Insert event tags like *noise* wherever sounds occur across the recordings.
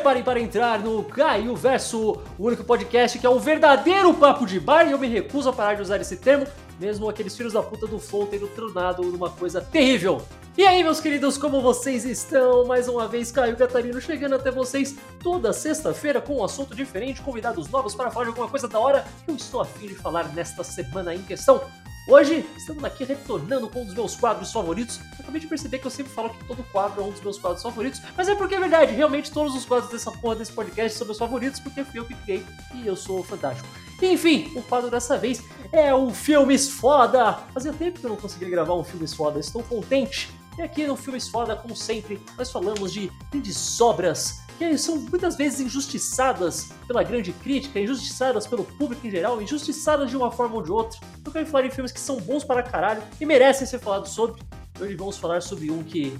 preparem para entrar no Caio Verso, o único podcast que é o verdadeiro papo de bar e eu me recuso a parar de usar esse termo, mesmo aqueles filhos da puta do Flow tendo tronado numa coisa terrível. E aí, meus queridos, como vocês estão? Mais uma vez, Caio Catarino chegando até vocês toda sexta-feira com um assunto diferente, convidados novos para falar de alguma coisa da hora que eu estou afim de falar nesta semana em questão. Hoje estamos aqui retornando com um dos meus quadros favoritos. Eu acabei de perceber que eu sempre falo que todo quadro é um dos meus quadros favoritos, mas é porque é verdade, realmente todos os quadros dessa porra desse podcast são meus favoritos, porque fui eu que criei e eu sou fantástico. Enfim, o quadro dessa vez é o Filmes Foda. Fazia tempo que eu não conseguia gravar um Filmes Foda, estou contente. E aqui no Filmes Foda, como sempre, nós falamos de grandes obras que são muitas vezes injustiçadas pela grande crítica, injustiçadas pelo público em geral, injustiçadas de uma forma ou de outra. Eu quero falar em filmes que são bons para caralho e merecem ser falados sobre. Hoje vamos falar sobre um que.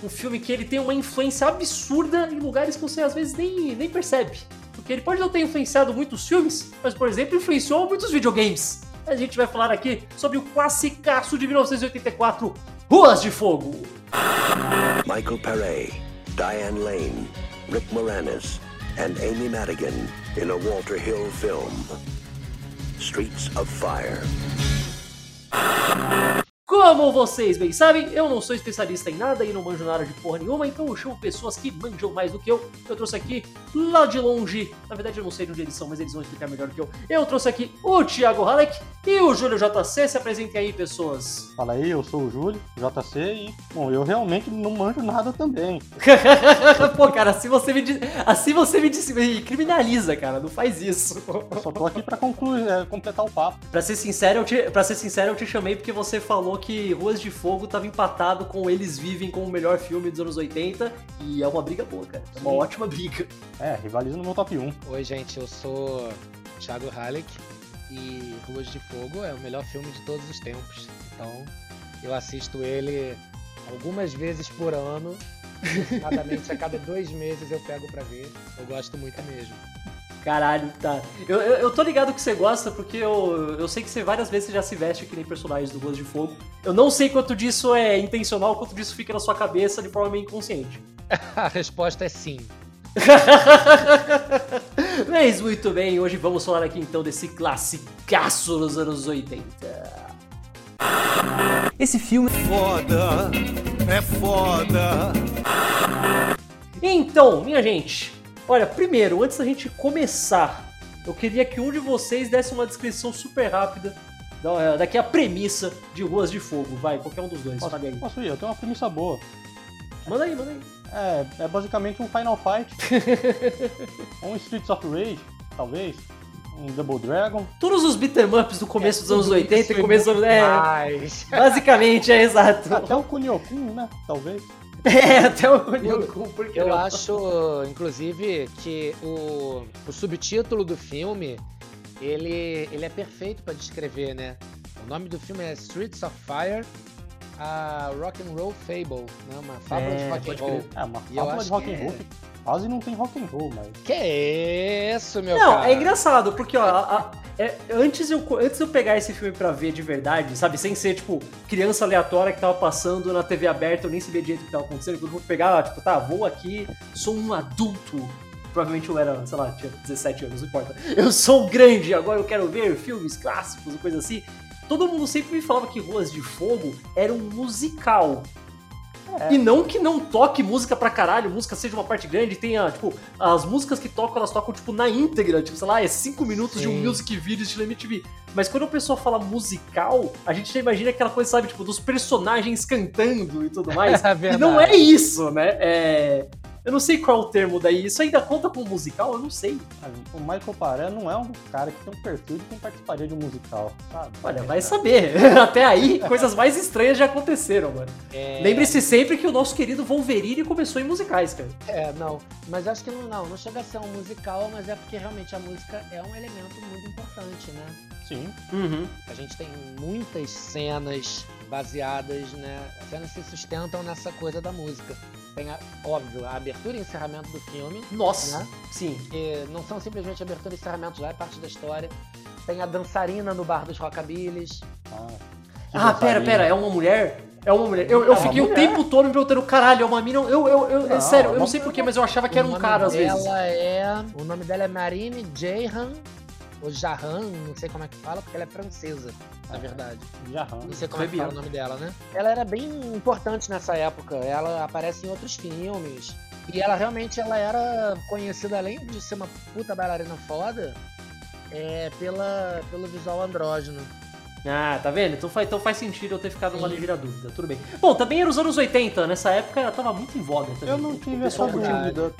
Um filme que ele tem uma influência absurda em lugares que você às vezes nem, nem percebe. Porque ele pode não ter influenciado muitos filmes, mas, por exemplo, influenciou muitos videogames. A gente vai falar aqui sobre o classicaço de 1984, Ruas de Fogo. Michael Paré, Diane Lane, Rick Moranis, and Amy Madigan in a Walter Hill film, Streets of Fire. Como vocês bem sabem, eu não sou especialista em nada e não manjo nada de porra nenhuma, então eu chamo pessoas que manjam mais do que eu. Eu trouxe aqui, lá de longe, na verdade eu não sei de onde eles são, mas eles vão explicar melhor do que eu. Eu trouxe aqui o Thiago Halleck e o Júlio JC. Se apresentem aí, pessoas. Fala aí, eu sou o Júlio, JC, e, bom, eu realmente não manjo nada também. *laughs* Pô, cara, assim você me, assim você me, me criminaliza, cara, não faz isso. Eu só tô aqui pra concluir, é, completar o papo. Pra ser sincero, eu te, pra ser sincero, eu te chamei porque você falou que Ruas de Fogo tava empatado com Eles Vivem como o melhor filme dos anos 80 e é uma briga boa, cara. É uma Sim. ótima briga. É, rivaliza no meu top 1. Oi, gente, eu sou Thiago Halleck e Ruas de Fogo é o melhor filme de todos os tempos. Então, eu assisto ele algumas vezes por ano. Aproximadamente a cada dois meses eu pego pra ver. Eu gosto muito mesmo. Caralho, tá. Eu, eu, eu tô ligado que você gosta porque eu, eu sei que você várias vezes já se veste que nem personagens do Ruas de Fogo. Eu não sei quanto disso é intencional, quanto disso fica na sua cabeça de forma meio inconsciente. *laughs* A resposta é sim. *laughs* Mas muito bem, hoje vamos falar aqui então desse classicaço dos anos 80. Esse filme. Foda, é foda. Então, minha gente, olha, primeiro, antes da gente começar, eu queria que um de vocês desse uma descrição super rápida da- daqui a premissa de Ruas de Fogo. Vai, qualquer um dos dois, Posso, posso ir? Eu tenho uma premissa boa. Manda aí, manda aí. É, é basicamente um Final Fight. *laughs* um Streets of Rage, talvez. Um Double Dragon. Todos os beat'em ups do começo dos anos 80 e começo dos anos. É, *laughs* basicamente, é exato. Até o Kunio-kun, né? Talvez. *laughs* É, até o Kunio-kun, porque Eu não? acho, inclusive, que o, o subtítulo do filme ele, ele é perfeito pra descrever, né? O nome do filme é Streets of Fire, a Rock and Roll Fable, né? Uma fábula É, de rock and roll. crer. É, uma fábula de rock and roll é- quase não tem rock and roll, mas... Que isso, meu Não, cara? é engraçado, porque ó, a- a- é, antes, eu, antes eu pegar esse filme pra ver de verdade, sabe, sem ser, tipo, criança aleatória que tava passando na TV aberta, eu nem sabia direito o que tava acontecendo, quando eu vou pegar, tipo, tá, vou aqui, sou um adulto, provavelmente eu era, sei lá, tinha 17 anos, não importa, eu sou grande, agora eu quero ver filmes clássicos e coisa assim, todo mundo sempre me falava que Ruas de Fogo era um musical, É. e não que não toque música pra caralho, música seja uma parte grande, tenha, tipo, as músicas que tocam, elas tocam, tipo, na íntegra, tipo, sei lá, é 5 minutos de um Sim. music video estilo MTV. Mas quando a pessoa fala musical, a gente já imagina aquela coisa, sabe, tipo, dos personagens cantando e tudo *laughs* mais. É e não é isso, né? É... Eu não sei qual é o termo daí. Isso ainda conta como musical? Eu não sei. O Michael Paré não é um cara que tem um perfil de quem participaria de um musical, sabe? Olha, É, vai saber. *laughs* Até aí, coisas mais estranhas já aconteceram, mano. É, Lembre-se sempre que o nosso querido Wolverine começou em musicais, cara. É, não. Mas acho que não, não, não chega a ser um musical, mas é porque realmente a música é um elemento muito importante, né? Sim. Uhum. A gente tem muitas cenas baseadas, né? As cenas se sustentam nessa coisa da música. Tem, a, óbvio, a abertura e encerramento do filme, Nossa, Né? sim. que não são simplesmente abertura e encerramento, já é parte da história. Tem a dançarina no bar dos rockabillys. Ah, Ah, pera, pera, é uma mulher? É uma mulher. Eu, eu É fiquei o mulher. tempo todo me perguntando, caralho, é uma mina. Eu, eu, eu, é Não, sério, é eu não uma sei porquê, mas eu achava que era O um cara às vezes. dela É, o nome dela é Marine Jahan, ou Jahan, não sei como é que fala, porque ela é francesa, na verdade. Jarrão. Não sei como é que fala o nome dela, né? Ela era bem importante nessa época. Ela aparece em outros filmes. E ela realmente ela era conhecida, além de ser uma puta bailarina foda, é, pela, pelo visual andrógeno. Ah, tá vendo? Então faz, então faz sentido eu ter ficado Sim. ligeira dúvida, tudo bem. Bom, também era os anos 80, nessa época ela tava muito em voga também. Eu não tive essa dúvida.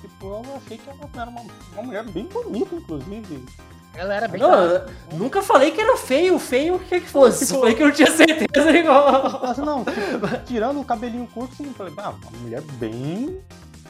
Tipo, eu achei que ela era uma, uma mulher bem bonita, inclusive. Ela era bem. Não, eu nunca falei que era feio, feio o que que fosse. Só *laughs* falei que eu não tinha certeza *laughs* igual. Mas não, tipo, tirando o cabelinho curto, eu falei, ah, uma mulher bem.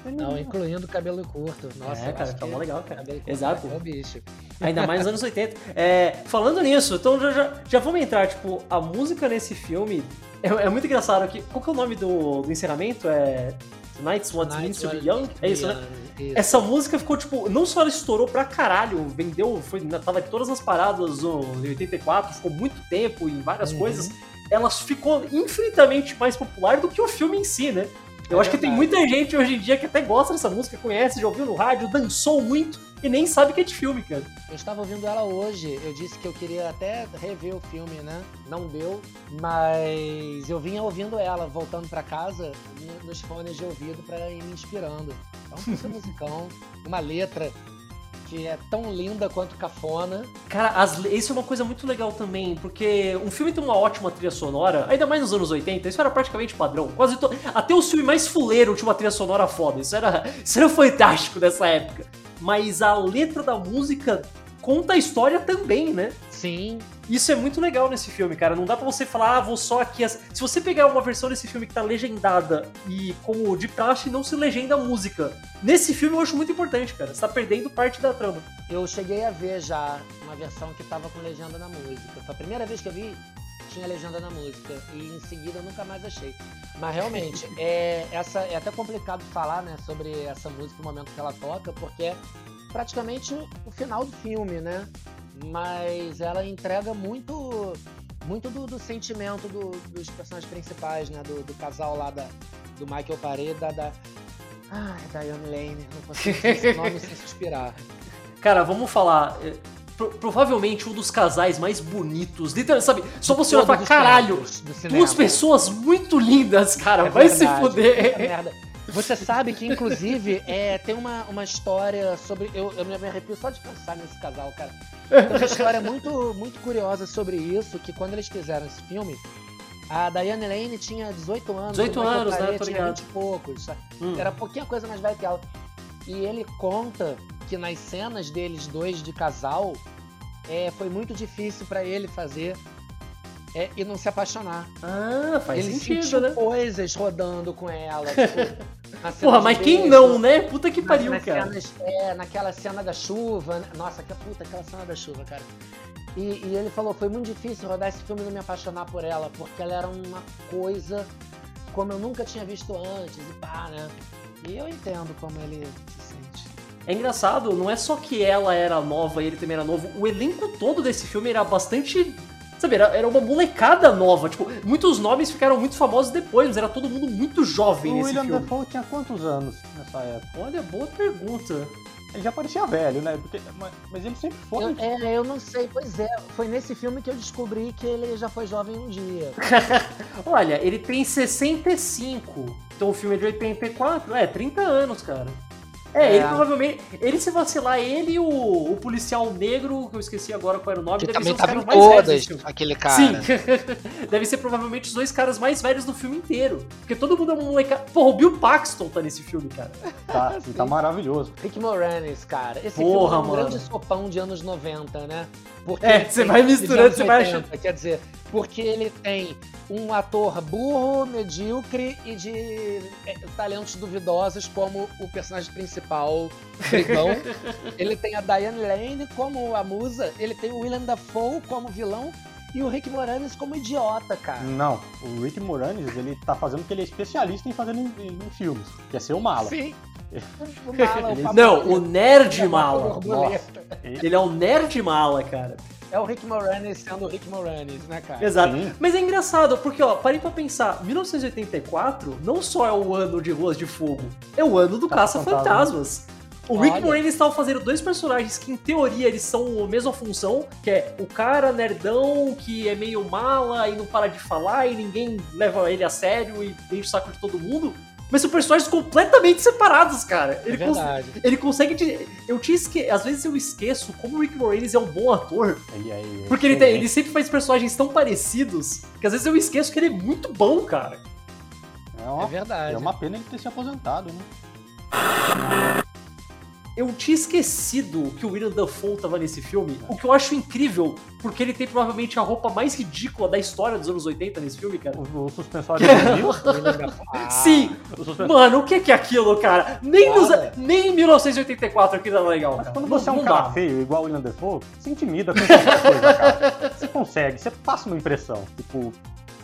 Não, incluindo o cabelo curto. Nossa, É, cara, tá mó legal, cara. Exato. É o bicho. Ainda mais nos anos 80. É, falando nisso, então já, já, já vamos entrar, tipo, a música nesse filme é, é muito engraçado. Que, qual que é o nome do, do encerramento? É. Tonight's What Means to Be Young? É isso, né? Isso. Essa música ficou, tipo, não só ela estourou pra caralho, vendeu, foi, tava em todas as paradas em 84, ficou muito tempo em várias Uhum. coisas, ela ficou infinitamente mais popular do que o filme em si, né? Eu É acho que tem verdade. muita gente hoje em dia que até gosta dessa música, conhece, já ouviu no rádio, dançou muito e nem sabe que é de filme, cara. Eu estava ouvindo ela hoje. Eu disse que eu queria até rever o filme, né? Não deu, mas eu vinha ouvindo ela voltando pra casa no- nos fones de ouvido pra ir me inspirando. Então, esse *laughs* musicão, uma letra que é tão linda quanto cafona. Cara, as, isso é uma coisa muito legal também, porque um filme tem uma ótima trilha sonora, ainda mais nos anos 80, isso era praticamente padrão. Quase to... Até o filme mais fuleiro tinha uma trilha sonora foda, isso era, *laughs* isso era fantástico nessa época. Mas a letra da música conta a história também, né? Sim, Isso é muito legal nesse filme, cara. Não dá pra você falar, ah, vou só aqui. as- Se você pegar uma versão desse filme que tá legendada e como de praxe não se legenda a música, nesse filme eu acho muito importante, cara. Você tá perdendo parte da trama. eu cheguei a ver já uma versão que tava com legenda na música. Foi a primeira vez que eu vi, tinha legenda na música. E em seguida eu nunca mais achei. Mas realmente, *laughs* é, essa, é até complicado falar né, sobre essa música no momento que ela toca, porque praticamente o final do filme, né? Mas ela entrega muito muito do, do sentimento do- dos personagens principais, né? Do, do casal lá da, do Michael Paré da, da. Ai, Diane Lane. Não consigo esse nome sem suspirar. *laughs* Cara, vamos falar. é, pro- provavelmente um dos casais mais bonitos. literalmente, Sabe? Só você olhar e falar, os caralho, duas pessoas muito lindas, cara. É vai se verdade, fuder. Você sabe que, inclusive, é, tem uma, uma história sobre. Eu, eu me arrepio só de pensar nesse casal, cara. Tem uma história muito, muito curiosa sobre isso, que quando eles fizeram esse filme, a Diane Lane tinha 18 anos. 18 o Michael anos, né? Tô tinha ligado. 20 e poucos. Hum. Era pouquinha coisa mais velha que ela. E ele conta que nas cenas deles dois de casal, é, foi muito difícil pra ele fazer é, e não se apaixonar. Ah, faz ele sentido, sentiu né? coisas rodando com ela. Tipo, *laughs* Porra, mas quem beijo, não, né? Puta que pariu, nas cara. cenas- é, naquela cena da chuva. né? Nossa, que puta, aquela cena da chuva, cara. E, e ele falou, foi muito difícil rodar esse filme e não me apaixonar por ela, porque ela era uma coisa como eu nunca tinha visto antes, e pá, né? E eu entendo como ele se sente. É engraçado, não é só que ela era nova e ele também era novo, o elenco todo desse filme era bastante. Sabe, era, era uma molecada nova. Tipo, muitos nomes ficaram muito famosos depois, mas era todo mundo muito jovem O nesse William filme. Dafoe tinha quantos anos nessa época? Olha, boa pergunta. Ele já parecia velho, né? Porque, mas, mas ele sempre foi. Eu, é, eu não sei, pois é, foi nesse filme que eu descobri que ele já foi jovem um dia. *laughs* Olha, ele tem 65. Então o filme é de 84. É, 30 anos, cara. É, É. ele provavelmente. Ele se vacilar, ele e o, o policial negro, que eu esqueci agora qual era o nome, Que deve também ser os em caras mais velhos todas, desse filme. aquele cara. *laughs* Sim, deve ser provavelmente os dois caras mais velhos do filme inteiro. Porque todo mundo é um molecada. Porra, o Bill Paxton tá nesse filme, cara. Tá, *laughs* tá maravilhoso. Rick Moranis, cara. Esse Porra, filme é um mano. grande sopão de anos 90, né? Porque É, ele você tem- vai misturando, você vai 80, Quer dizer, porque ele tem um ator burro, medíocre e de é, talentos duvidosos como o personagem principal, brigão. *laughs* ele tem a Diane Lane como a musa, ele tem o William Dafoe como vilão e o Rick Moranis como idiota, cara. Não, o Rick Moranis, ele tá fazendo o que ele é especialista em fazer em, em filmes, que é ser o mala. Sim. O mala, o Não, o nerd Ele é mala. Ele é um nerd mala, cara. É o Rick Moranis sendo o Rick Moranis, né, cara? Exato. Sim. Mas é engraçado, porque, ó, parei pra pensar, 1984 não só é o ano de Ruas de Fogo, é o ano do Caça-Fantasmas. O Rick Olha. Moranis estava fazendo dois personagens que, em teoria, eles são a mesma função, que é o cara nerdão que é meio mala e não para de falar e ninguém leva ele a sério e enche o saco de todo mundo. Mas são personagens completamente separados, cara. É Ele, cons- verdade. ele consegue. te- Eu tinha esque... Às vezes eu esqueço como o Rick Moranis é um bom ator. É- ele é Porque ele, tem- ele sempre faz personagens tão parecidos que às vezes eu esqueço que ele é muito bom, cara. É uma, É verdade. é uma pena ele ter se aposentado, né? Eu tinha esquecido que o William Dafoe tava nesse filme, o que eu acho incrível, porque ele tem provavelmente a roupa mais ridícula da história dos anos 80 nesse filme, cara. O, o suspensório Dafoe. *laughs* Ah, Sim! o suspensório... Mano, o que que é aquilo, cara? Nem, nos, nem em 1984 aquilo era legal, Mas cara. quando Não- você é um não cara dá. feio, igual o William Defoe, se intimida com qualquer coisa, cara. Você consegue, você passa uma impressão. Tipo,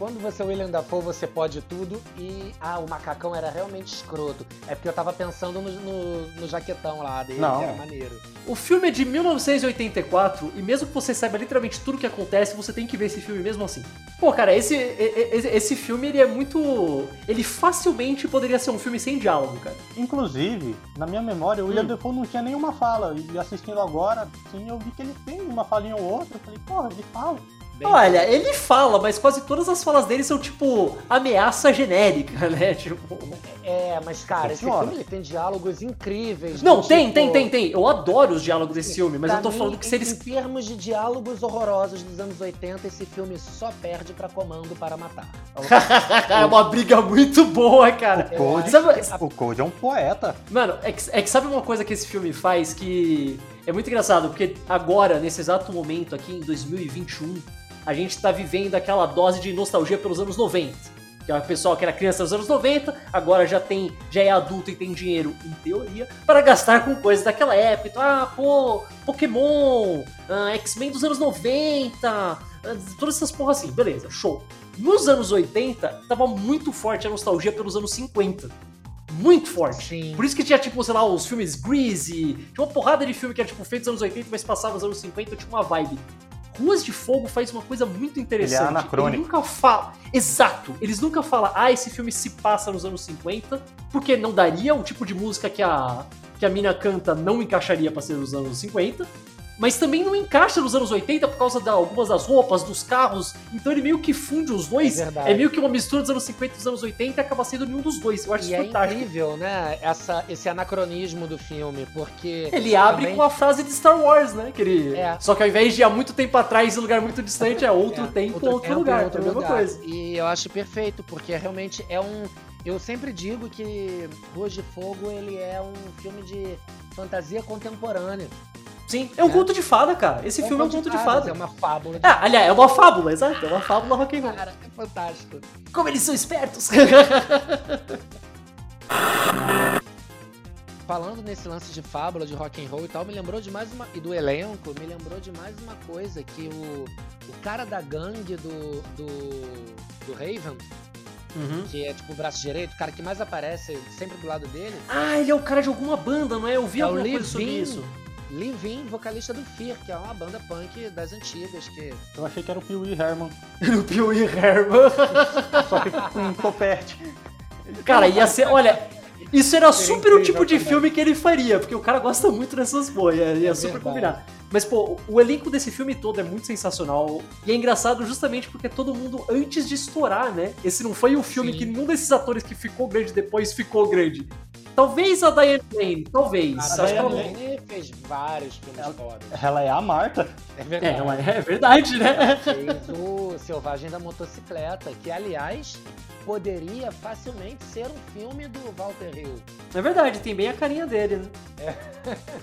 Quando você é o William Dafoe, você pode tudo e. Ah, o macacão era realmente escroto. É porque eu tava pensando no, no, no jaquetão lá dele, Não. que era maneiro. O filme é de 1984 e mesmo que você saiba literalmente tudo que acontece, você tem que ver esse filme mesmo assim. Pô, cara, esse, esse, esse filme ele é muito. Ele facilmente poderia ser um filme sem diálogo, cara. inclusive, na minha memória, o William Hum. Defoe não tinha nenhuma fala. E assistindo agora, sim, eu vi que ele tem uma falinha ou outra. Eu falei, porra, ele fala. Bem- Olha, ele fala, mas quase todas as falas dele são tipo ameaça genérica, *laughs* né? Tipo. É, mas cara, esse filme ele tem diálogos incríveis. Não, tem, tipo- tem, tem, tem. Eu adoro os diálogos desse filme, mas Pra eu tô mim, falando que se eles. Em termos de diálogos horrorosos dos anos 80, esse filme só perde pra Comando para Matar. *laughs* é uma briga muito boa, cara. Eu Code, acho Sabe- o Code é um poeta. Mano, é que, é que sabe uma coisa que esse filme faz que é muito engraçado, porque agora, nesse exato momento aqui em 2021, a gente tá vivendo aquela dose de nostalgia pelos anos 90. Que é o pessoal que era criança nos anos 90, agora já tem, já é adulto e tem dinheiro, em teoria, para gastar com coisas daquela época. Então, ah, pô, Pokémon, ah, X-Men dos anos 90, ah, todas essas porra assim, beleza, show. Nos anos 80, tava muito forte a nostalgia pelos anos 50. Muito forte. Sim. Por isso que tinha, tipo, sei lá, os filmes Greasy, tinha uma porrada de filme que era, tipo, feito nos anos 80, mas passava nos anos 50, tinha uma vibe. Ruas de Fogo faz uma coisa muito interessante. Ele é anacrônico. Ele nunca fala. Exato. Eles nunca falam, ah, esse filme se passa nos anos 50, porque não daria o tipo de música que a, que a mina canta não encaixaria pra ser nos anos 50. Mas também não encaixa nos anos 80 por causa de algumas das roupas, dos carros. Então ele meio que funde os dois. É. É meio que uma mistura dos anos 50 e dos anos 80 e acaba sendo nenhum dos dois. Eu acho E é fantástico. incrível, né? Essa, esse anacronismo do filme, porque. Ele abre também- com a frase de Star Wars, né? Que ele... É. Só que ao invés de há muito tempo atrás em lugar muito distante, é outro *laughs* É, tempo, outro, tempo, lugar. outro é a mesma lugar. coisa. E eu acho perfeito, porque realmente é um. Eu sempre digo que Ruas de Fogo ele é um filme de fantasia contemporânea. Sim, é um É. conto de fada, cara. Esse filme é um conto de fadas, fada. É uma fábula. de- Ah, aliás, é uma fábula, exato. É uma fábula rock and roll. Cara, é fantástico. Como eles são espertos. *laughs* Falando nesse lance de fábula, de rock and roll e tal, me lembrou de mais uma. E do elenco, me lembrou de mais uma coisa que o, o cara da gangue do. do. do Raven, Uhum. que é tipo o braço direito, o cara que mais aparece sempre do lado dele, Ah, ele é o cara de alguma banda, não é? Eu vi É alguma coisa sobre isso. Livin, vocalista do Fear, que é uma banda punk das antigas, que Eu achei que era o Pee Wee Herman, *laughs* No Pee Wee Herman. só que com topete. Cara, ia ser. Olha, isso era super o tipo de filme que ele faria, porque o cara gosta muito dessas boas, ia, ia É super verdade. combinar. Mas, pô, o elenco desse filme todo é muito sensacional. E é engraçado justamente porque todo mundo, antes de estourar, né? Esse não foi o filme Sim. que nenhum desses atores que ficou grande depois ficou grande. Talvez a Diane Lane, talvez. a que ela- Diane Diane fez vários filmes Ela- fodas. Ela é a Marta. É É, verdade. ela é verdade, né? Fez o Selvagem da Motocicleta, que aliás poderia facilmente ser um filme do Walter Hill. É verdade, tem bem a carinha dele, né?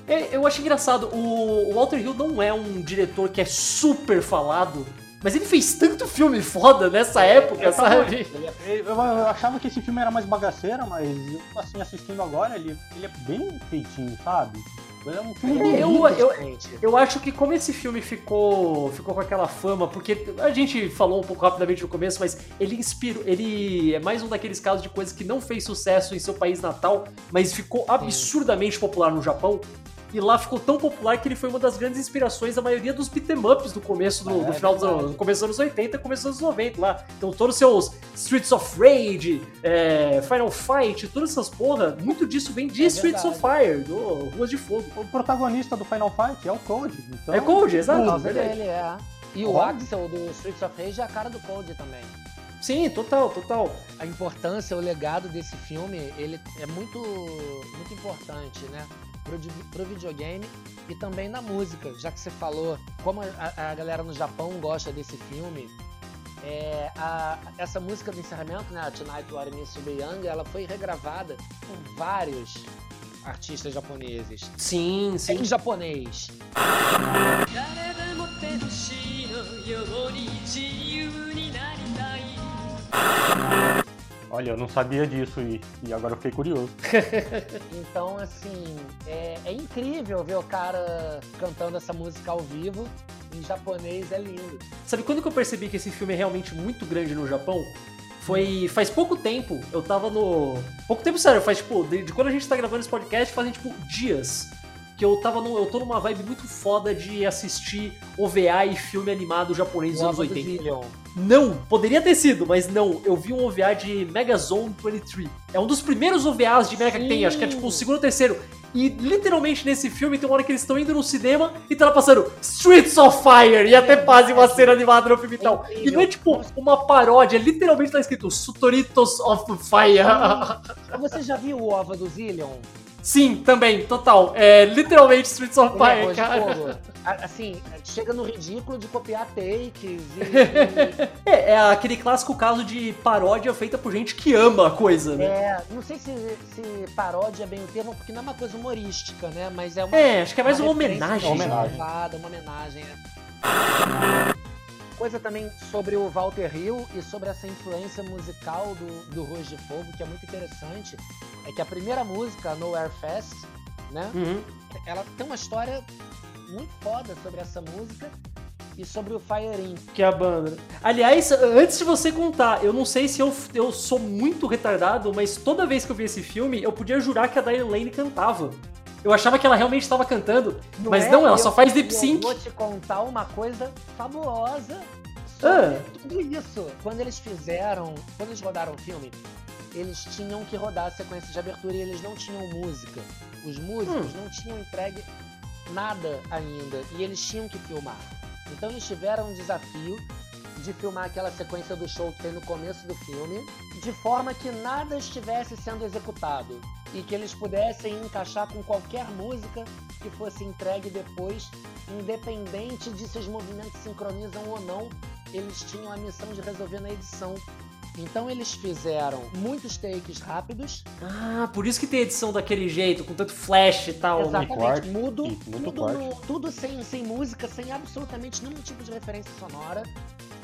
É, Eu acho engraçado, o Walter Hill não é um diretor que é super falado, mas ele fez tanto filme foda nessa época, é, sabe? É Eu, eu achava que esse filme era mais bagaceira, mas eu, assim, assistindo agora, ele, ele é bem feitinho, sabe? É um filme Eu- bonito. eu- gente. Eu acho que como esse filme ficou ficou com aquela fama, porque a gente falou um pouco rapidamente no começo, mas ele inspirou, ele é mais um daqueles casos de coisas que não fez sucesso em seu país natal, mas ficou absurdamente popular no Japão. E lá ficou tão popular que ele foi uma das grandes inspirações da maioria dos beat'em ups do começo do, É, do final dos anos, começo dos anos 80 começo dos anos 90 lá. Então todos os seus Streets of Rage, é, Final Fight, todas essas porra, muito disso vem de É Streets of Fire, do Ruas de Fogo. O protagonista do Final Fight é o Code. Então, É Code, Por exato. dele, é. E o. Axel do Streets of Rage é a cara do Cold também. Sim, total, total. A importância, o legado desse filme, ele é muito, muito importante, né? Pro, di- pro videogame e também na música, já que você falou como a, a galera no Japão gosta desse filme. É, a- essa música do encerramento, né, Tonight What Means to Be Young, ela foi regravada por vários artistas japoneses. Sim, sim. Em japonês. Olha, eu não sabia disso e, e agora eu fiquei curioso. *laughs* Então, assim, é, é incrível ver o cara cantando essa música ao vivo. Em japonês é lindo. Sabe quando que eu percebi que esse filme é realmente muito grande no Japão? Foi faz pouco tempo, eu tava no. Pouco tempo, sério, faz tipo, de, de quando a gente tá gravando esse podcast, fazem tipo dias. Que eu tava no, eu tô numa vibe muito foda de assistir OVA e filme animado japonês dos anos Ova do 80. Zillion. Não, poderia ter sido, mas não. Eu vi um OVA de Megazone 23. É um dos primeiros OVAs de Mega que tem, acho que é tipo o segundo ou terceiro. E literalmente nesse filme tem uma hora que eles estão indo no cinema e tá lá passando Streets of Fire e até fazem uma cena animada no filme e tal. E não é tipo uma paródia, literalmente tá escrito Sutoritos of Fire. Você já viu o Ova do Zillion? Sim, também, total. É literalmente Streets of é Fire, cara. fogo. *laughs* Assim, chega no ridículo de copiar takes e, *laughs* É, é aquele clássico caso de paródia feita por gente que ama a coisa, né? é, não sei se, se paródia é bem o termo, porque não é uma coisa humorística, né? Mas é uma, É, acho que é mais uma referência homenagem. Uma homenagem. uma homenagem. é. Coisa também sobre o Walter Hill e sobre essa influência musical do, do Ruas de Fogo, que é muito interessante, é que a primeira música, Nowhere Fest, né? Uhum. Ela tem uma história muito foda sobre essa música e sobre o Fire Inc. Que é a banda. Aliás, antes de você contar, eu não sei se eu, eu sou muito retardado, mas toda vez que eu vi esse filme, eu podia jurar que a Diane Lane cantava. Eu achava que ela realmente estava cantando, mas é? não, ela só faz lip sync. Eu vou te contar uma coisa fabulosa sobre Ah. tudo isso. Quando eles fizeram, quando eles rodaram o filme, eles tinham que rodar a sequência de abertura e eles não tinham música. Os músicos Hum. não tinham entregue nada ainda e eles tinham que filmar. Então eles tiveram um desafio de filmar aquela sequência do show que tem no começo do filme, de forma que nada estivesse sendo executado e que eles pudessem encaixar com qualquer música que fosse entregue depois, independente de se os movimentos sincronizam ou não, eles tinham a missão de resolver na edição. Então eles fizeram muitos takes rápidos, Ah, por isso que tem edição daquele jeito, com tanto flash e tal. né? exatamente, corte, mudo, muito tudo, no- tudo sem, sem música, sem absolutamente nenhum tipo de referência sonora.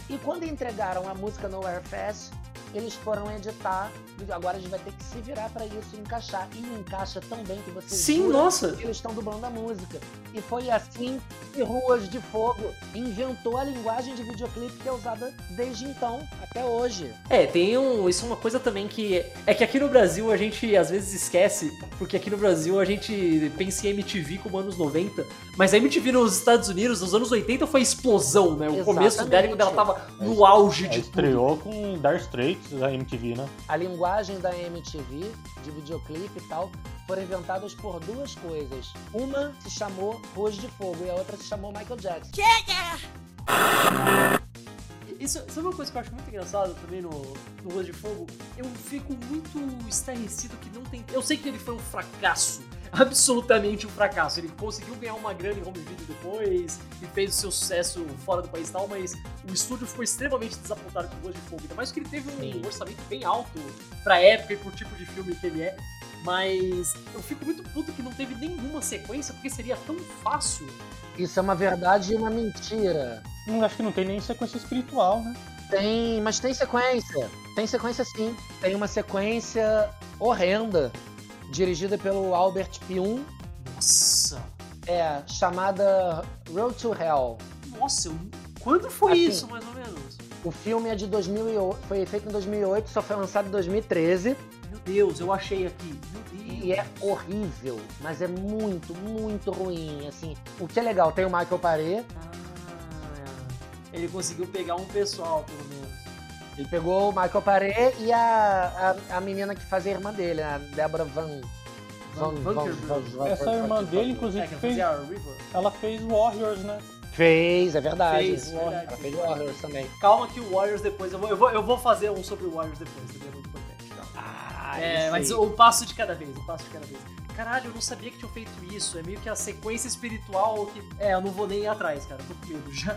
E quando entregaram a música Nowhere Fest, eles foram editar. Agora a gente vai ter que se virar pra isso e encaixar. E encaixa tão bem que você Sim, nossa. que eles estão dublando a música. E foi assim que Ruas de Fogo inventou a linguagem de videoclipe que é usada desde então até hoje. É, tem um. Isso é uma coisa também que. É que aqui no Brasil a gente às vezes esquece, porque aqui no Brasil a gente pensa em MTV como anos 90, mas a MTV nos Estados Unidos, nos anos 80, foi explosão, né? O começo dela, quando ela tava no auge Ela de tudo. estreou com Dire Straits da MTV, né? A linguagem da MTV, de videoclipe e tal, foram inventadas por duas coisas. Uma se chamou Ruas de Fogo e a outra se chamou Michael Jackson. Isso, sabe uma coisa que eu acho muito engraçada também no, no Ruas de Fogo? Eu fico muito estarrecido que não tem. Eu sei que ele foi um fracasso. Absolutamente um fracasso. Ele conseguiu ganhar uma grana em home video depois e fez o seu sucesso fora do país e tal, mas o estúdio ficou extremamente desapontado com o Ruas de Fogo. Ainda mais que ele teve um Sim. orçamento bem alto pra época e pro tipo de filme que ele é. Mas eu fico muito puto que não teve nenhuma sequência, porque seria tão fácil. Isso é uma verdade e uma mentira. Hum, acho que não tem nem sequência espiritual, né? Tem, mas tem sequência. Tem sequência sim. Tem uma sequência horrenda, dirigida pelo Albert Pyun, Nossa! é chamada Road to Hell. Nossa, eu... quando foi Assim, isso, mais ou menos? O filme é de 2008, foi feito em 2008, só foi lançado em 2013. Meu Deus, eu achei aqui. Ele é horrível, mas é muito, muito ruim, assim. O que é legal, tem o Michael Paré, Ah, ele conseguiu pegar um pessoal, pelo menos. Ele pegou o Michael Paré e a, a, a menina que fazia a irmã dele, a Deborah Van... Van Vankerburg. Essa irmã dele, É, inclusive, que fez, fazia a River. ela fez Warriors, né? Fez, é verdade. Fez, verdade. Ela fez Warriors também. Calma que o Warriors depois, eu vou, eu vou, eu vou fazer um sobre o Warriors depois, também é muito importante. calma. Ah, É, mas aí. o passo de cada vez, o passo de cada vez. Caralho, eu não sabia que tinham feito isso. É meio que a sequência espiritual que. É, eu não vou nem ir atrás, cara. Tô com medo já.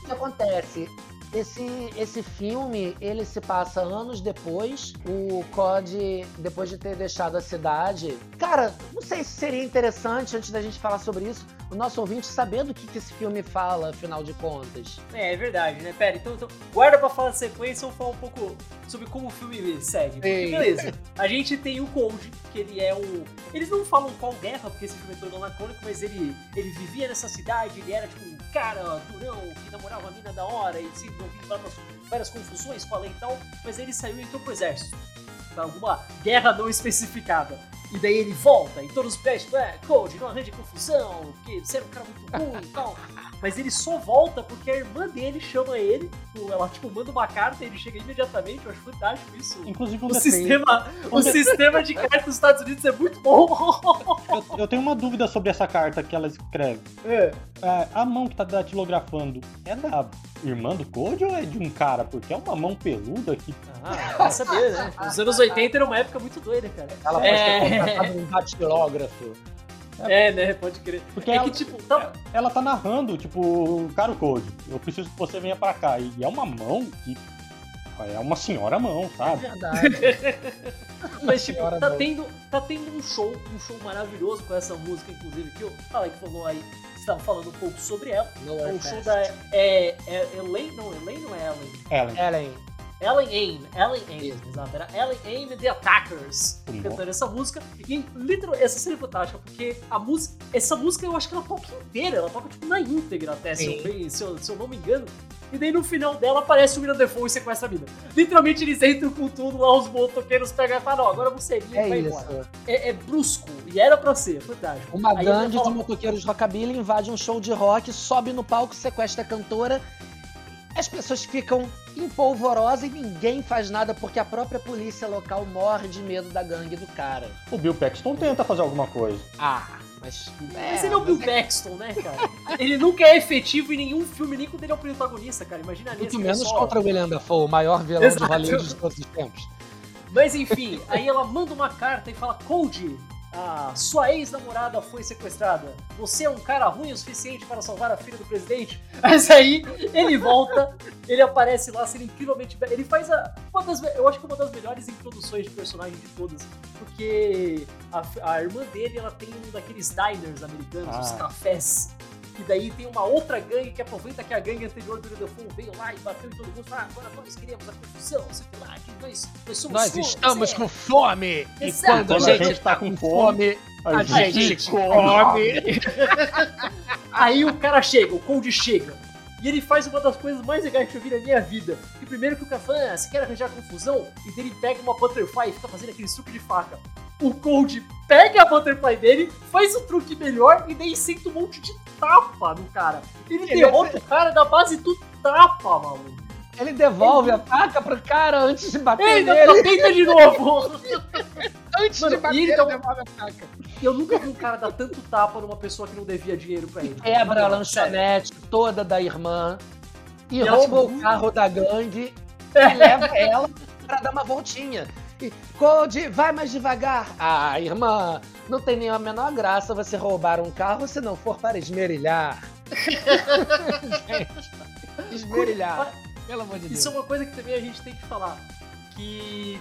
O que acontece? Esse, esse filme, ele se passa anos depois. O COD, depois de ter deixado a cidade. Cara, não sei se seria interessante, antes da gente falar sobre isso, o nosso ouvinte saber do que, que esse filme fala, afinal de contas. É, é verdade, né? Pera, então, então guarda pra falar de sequência ou falar um pouco sobre como o filme segue. Porque, beleza, a gente tem o Cold, que ele é o. Eles não falam qual guerra, porque esse filme é todo anacrônico, mas ele, ele vivia nessa cidade, ele era tipo um cara durão que namorava a mina da hora e se envolvia em várias, várias confusões com a lei e tal, mas ele saiu e entrou pro exército. Pra alguma guerra não especificada. E daí ele volta, e todos os pés, é, Cold, não arranje confusão, porque você era um cara muito ruim e tal. *laughs* Mas ele só volta porque a irmã dele chama ele, ela tipo manda uma carta e ele chega imediatamente, eu acho fantástico isso. Inclusive um O defeito. sistema, o sistema de carta dos Estados Unidos é muito bom. *laughs* Eu, eu tenho uma dúvida sobre essa carta que ela escreve. É. É, a mão que tá datilografando é da irmã do Code ou é de um cara? Porque é uma mão peluda que. Ah, vai saber, né? Os anos 80 era uma época muito doida, cara. Ela pode É. ter contratado um datilógrafo. É, né? Pode crer. Porque É ela, que, tipo, tá... ela tá narrando, tipo, cara, o Code, eu preciso que você venha pra cá. E é uma mão que. É uma senhora mão, É sabe? verdade. *laughs* Mas, tipo, tá tendo, tá tendo um show, um show maravilhoso com essa música, inclusive, que o Alec falou aí, você tava falando um pouco sobre ela. No É o Warfest. show da. É, é Elaine? Não, Elaine não é Ellen. Ellen. Ellen. Ellen Aim, Ellen Aim, exato. Era Ellen Aim the Attackers Uhum. cantando essa música. E literalmente, essa cena é fantástica, porque a música, essa música eu acho que ela toca inteira, ela toca tipo na íntegra até, se eu, se, eu, se eu não me engano. E daí no final dela aparece o William Defoe e sequestra a mina. Literalmente eles entram com tudo lá, os motoqueiros pegam e falam: Não, agora você vinha É e vai isso. embora. É, é brusco, e era pra ser, é fantástico. Uma gangue ele de fala- motoqueiros rockabilly invade um show de rock, sobe no palco, sequestra a cantora. As pessoas ficam empolvorosas e ninguém faz nada porque a própria polícia local morre de medo da gangue do cara. O Bill Paxton tenta fazer alguma coisa. Ah, mas. Mas ele é o Bill Paxton, né, cara? *laughs* ele nunca é efetivo em nenhum filme, nem quando ele é o protagonista, cara. Imagina nesse Muito é menos só- contra o William Dafoe, o maior vilão Exato. de Hollywood de todos os tempos. Mas enfim, aí ela manda uma carta e fala: Cold, a sua ex-namorada foi sequestrada. Você é um cara ruim o suficiente para salvar a filha do presidente? *laughs* Mas aí ele volta, ele aparece lá sendo incrivelmente. Ele faz a, uma das. Eu acho que uma das melhores introduções de personagem de todas. Porque a, a irmã dele ela tem um daqueles diners americanos, os Ah. cafés. E daí tem uma outra gangue que aproveita que a gangue anterior do Defoe veio lá e bateu em todo mundo. Ah, agora nós queremos a confusão, sei lá, que nós, nós somos Nós fãs, estamos é. com fome! E Exato. quando a Quando gente, tá com fome, a gente come! Aí o cara chega, o Cold chega. E ele faz uma das coisas mais legais que eu vi na minha vida. Que primeiro que o cara fala, ah, quer arranjar confusão? E ele pega uma butterfly e fica fazendo aquele truque de faca. O Cold pega a butterfly dele, faz o truque melhor e daí senta um monte de tapa no cara. Ele Ele derrota o cara da base do tapa, maluco. Ele devolve a faca pro cara antes de bater Ei, nele. não, tenta de novo! *laughs* Antes Mano, de bater, ele então- devolve a faca. Eu nunca vi um cara dar tanto tapa numa pessoa que não devia dinheiro pra ele. Quebra a lanchonete toda da irmã e, E ela, rouba o carro da gangue e leva ela pra dar uma voltinha. E, Code, vai mais devagar. Ah, irmã, não tem nem a menor graça você roubar um carro se não for para esmerilhar. Gente, *laughs* esmerilhar. Pelo amor de Deus. Isso é uma coisa que também a gente tem que falar. Que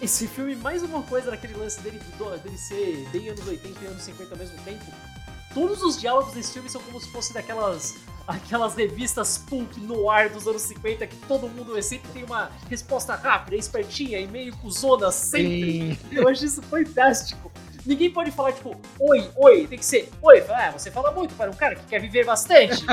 esse filme, mais uma coisa naquele lance dele, do- dele ser bem anos 80 e anos 50 ao mesmo tempo. Todos os diálogos desse filme são como se fosse daquelas aquelas revistas pulp no ar dos anos 50 que todo mundo sempre tem uma resposta rápida, espertinha e meio cuzona sempre. Sim. Eu acho isso fantástico. Ninguém pode falar, tipo, oi, oi, tem que ser, oi. Ah, você fala muito para um cara que quer viver bastante.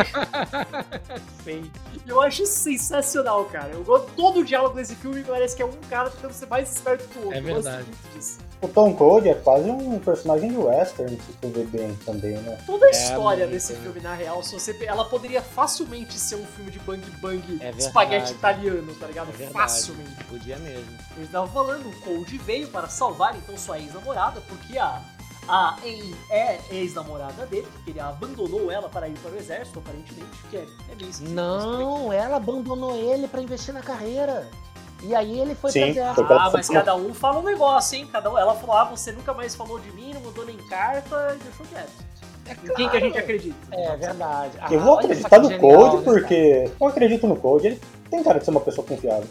*laughs* Sim. Eu acho isso sensacional, cara. Eu gosto todo o diálogo desse filme parece que é um cara tentando ser mais esperto que o outro. É Eu gosto verdade. muito disso. O Tom Cole é quase um personagem de western, se tu ver bem também, né? Toda a É, história muito, desse filme, na real, se você ela poderia facilmente ser um filme de bang bang É espaguete italiano, tá ligado? É. Facilmente. Podia mesmo. Eles estavam falando, o Cold veio para salvar então sua ex-namorada, porque a, a é ex-namorada dele, que ele abandonou ela para ir para o exército, aparentemente, que é, é bem esquisito. Não, ela abandonou ele pra investir na carreira. E aí ele foi Sim, Ah, mas cada um fala um negócio, hein? Cada um, ela falou, ah, você nunca mais falou de mim, não mandou nem carta e deixou quieto. É Em quem que a gente acredita? É verdade. Ah, Eu vou acreditar no genial, Code né, porque eu acredito no Code, ele tem cara de ser uma pessoa confiável.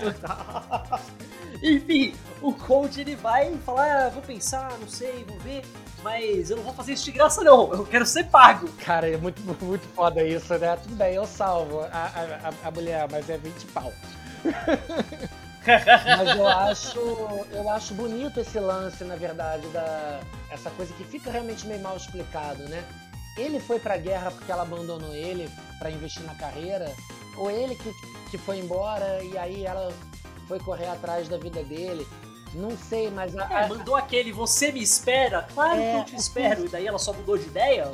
Total. *laughs* *laughs* Enfim, o coach ele vai falar, ah, vou pensar, não sei, vou ver, mas eu não vou fazer isso de graça não, eu quero ser pago. Cara, é muito, muito foda isso, né? Tudo bem, eu salvo a, a, a- a mulher, mas é 20 pau. Mas eu acho, eu acho bonito esse lance, na verdade, da essa coisa que fica realmente meio mal explicado, né? Ele foi pra guerra porque ela abandonou ele pra investir na carreira, ou ele que, que foi embora e aí ela foi correr atrás da vida dele. Não sei, mas a, É, a- mandou aquele, você me espera? Claro É, que eu te espero. E daí ela só mudou de ideia?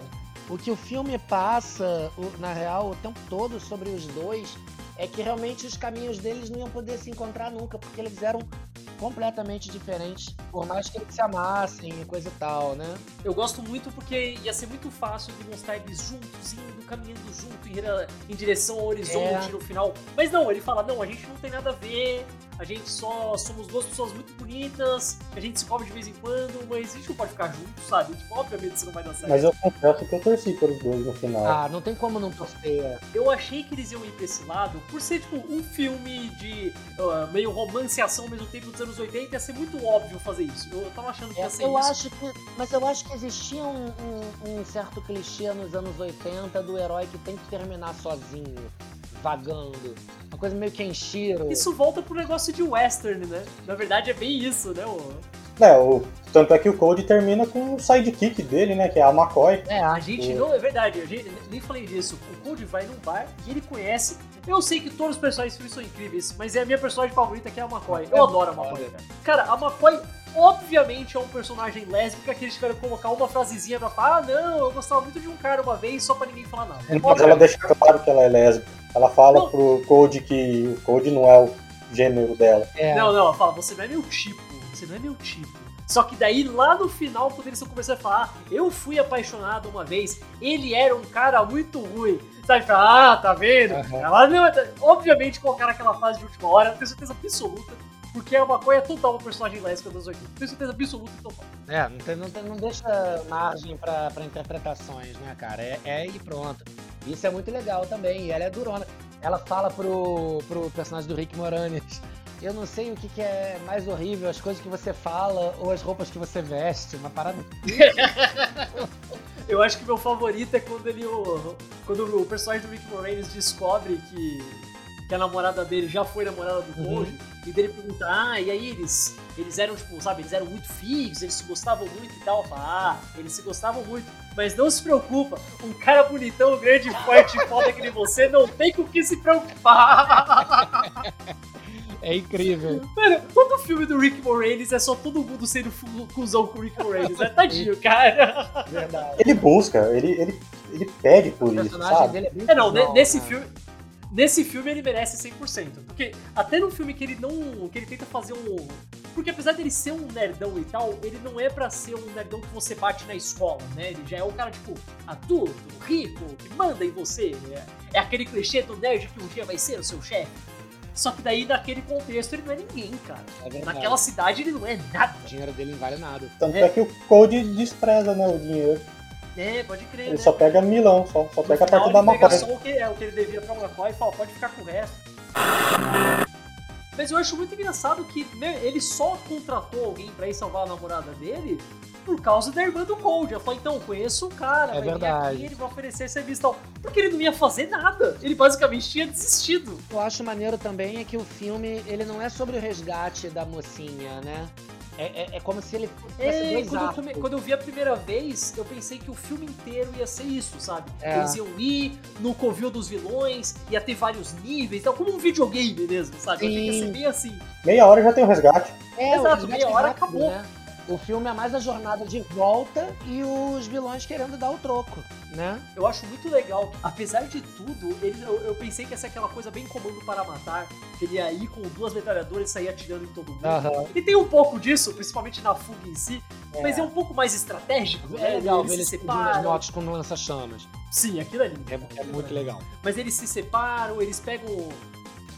O que o filme passa, na real, o tempo todo sobre os dois, é que realmente os caminhos deles não iam poder se encontrar nunca, porque eles eram completamente diferentes, por mais que eles se amassem e coisa e tal, né? Eu gosto muito porque ia ser muito fácil de mostrar eles juntos, indo, caminhando junto em, dire- em direção ao horizonte É. no final. Mas não, ele fala, não, a gente não tem nada a ver, a gente só somos duas pessoas muito bonitas, a gente se cobre de vez em quando, mas a gente não pode ficar juntos, sabe? Tipo, obviamente isso não vai dar certo. Mas eu confesso que eu torci pelos dois no final. Ah, não tem como não torcer. Eu achei que eles iam ir pra esse lado por ser, tipo, um filme de ah, meio romance e ação ao mesmo tempo dos anos 80, ia ser muito óbvio fazer isso. Eu tava achando que ia ser É, eu isso. acho que, mas eu acho que existia um, um- um certo clichê nos anos 80 do herói que tem que terminar sozinho, vagando. Coisa meio Kenshiro. Isso volta pro negócio de western, né? Na verdade é bem isso, né? o- É, o, tanto é que o Code termina com o sidekick dele, né? Que é a McCoy. É, A gente não, é verdade, a gente nem falei disso. O Cody vai num bar e ele conhece. Eu sei que todos os personagens são incríveis, mas é a minha personagem favorita que é a McCoy. Eu É adoro a McCoy, cara. Cara, a McCoy obviamente é um personagem lésbica que eles tiveram que colocar uma frasezinha pra falar: ah, não, eu gostava muito de um cara uma vez só pra ninguém falar nada. Mas ela deixa claro que ela é lésbica. Ela fala Não. pro Code que o Code não é o gênero dela. é. Não, não, ela fala, você não é meu tipo, você não é meu tipo. Só que daí, lá no final, quando eles começam a falar, eu fui apaixonado uma vez, ele era um cara muito ruim. Sabe, fala, ah, tá vendo? Aham. Ela não, obviamente colocaram aquela fase de última hora, eu tenho certeza absoluta, porque a maconha é total uma personagem lésbica dos 80. Tenho certeza absoluta e total. É, não, tem- não, tem- não deixa margem pra, pra interpretações, né, cara? É, é e pronto. Isso é muito legal também. E ela é durona. Ela fala pro, pro personagem do Rick Moranis. Eu não sei o que, que é mais horrível, as coisas que você fala ou as roupas que você veste. Uma parada. *laughs* Eu acho que meu favorito é quando ele. o- Quando o personagem do Rick Moranis descobre que, que a namorada dele já foi namorada do Uhum. Code, e dele pergunta, ah, e aí eles. Eles eram, tipo, sabe, eles eram muito fixos, eles se gostavam muito e tal. Fala, ah, eles se gostavam muito. Mas não se preocupa, um cara bonitão, grande, forte e *laughs* foda que nem você não tem com o que se preocupar. *laughs* É incrível. Mano, todo filme do Rick Moranis é só todo mundo sendo cuzão com o Rick Moranis. É tadinho, *laughs* cara. Verdade. Ele busca, ele, ele, ele pede por O isso, sabe? dele é É, não, cuzão, nesse cara. filme. Nesse filme ele merece 100%. Porque até no filme que ele não. que ele tenta fazer um. Porque apesar dele ser um nerdão e tal, ele não é pra ser um nerdão que você bate na escola, né? Ele já é o cara, tipo, adulto, rico, que manda em você. É, é aquele clichê do nerd que um dia vai ser o seu chefe. Só que daí, naquele contexto, ele não é ninguém, cara. É. Naquela cidade, ele não é nada. O dinheiro dele não vale nada. Tanto É. é que o Code despreza né, o dinheiro. É, pode crer. Ele né? só pega milão, só, só No pega a parte da ele pega McCoy. só o que, é, o que ele devia pra McCoy e fala, pode ficar com o resto. Mas eu acho muito engraçado que né, ele só contratou alguém pra ir salvar a namorada dele por causa da irmã do Cold. Ela falou, então, conheço o cara, É vai vir verdade. aqui, ele vai oferecer serviço e tal. Porque ele não ia fazer nada. Ele basicamente tinha desistido. Eu acho maneiro também é que o filme, ele não é sobre o resgate da mocinha, né? É, é- é como se ele fosse É, dois quando, eu, atos. come- quando eu vi a primeira vez, eu pensei que o filme inteiro ia ser isso, sabe? É. Eles iam ir no covil dos vilões, ia ter vários níveis, então, como um videogame mesmo, sabe? Eu achei que ia ser Sim. bem assim. Meia hora já tem o resgate. É, Exato, o resgate meia é hora rápido, acabou. Né? O filme é mais a jornada de volta e os vilões querendo dar o troco, né? Eu acho muito legal. Apesar de tudo, eu, eu pensei que ia ser aquela coisa bem comando para matar. Que ele ia ir com duas metralhadoras e sair atirando em todo mundo. Aham. E tem um pouco disso, principalmente na fuga em si, mas é um pouco mais estratégico. É né? legal ver eles eles se separam. motos com lança-chamas. Sim, aquilo ali. É, é muito legal. Mas eles se separam, eles pegam.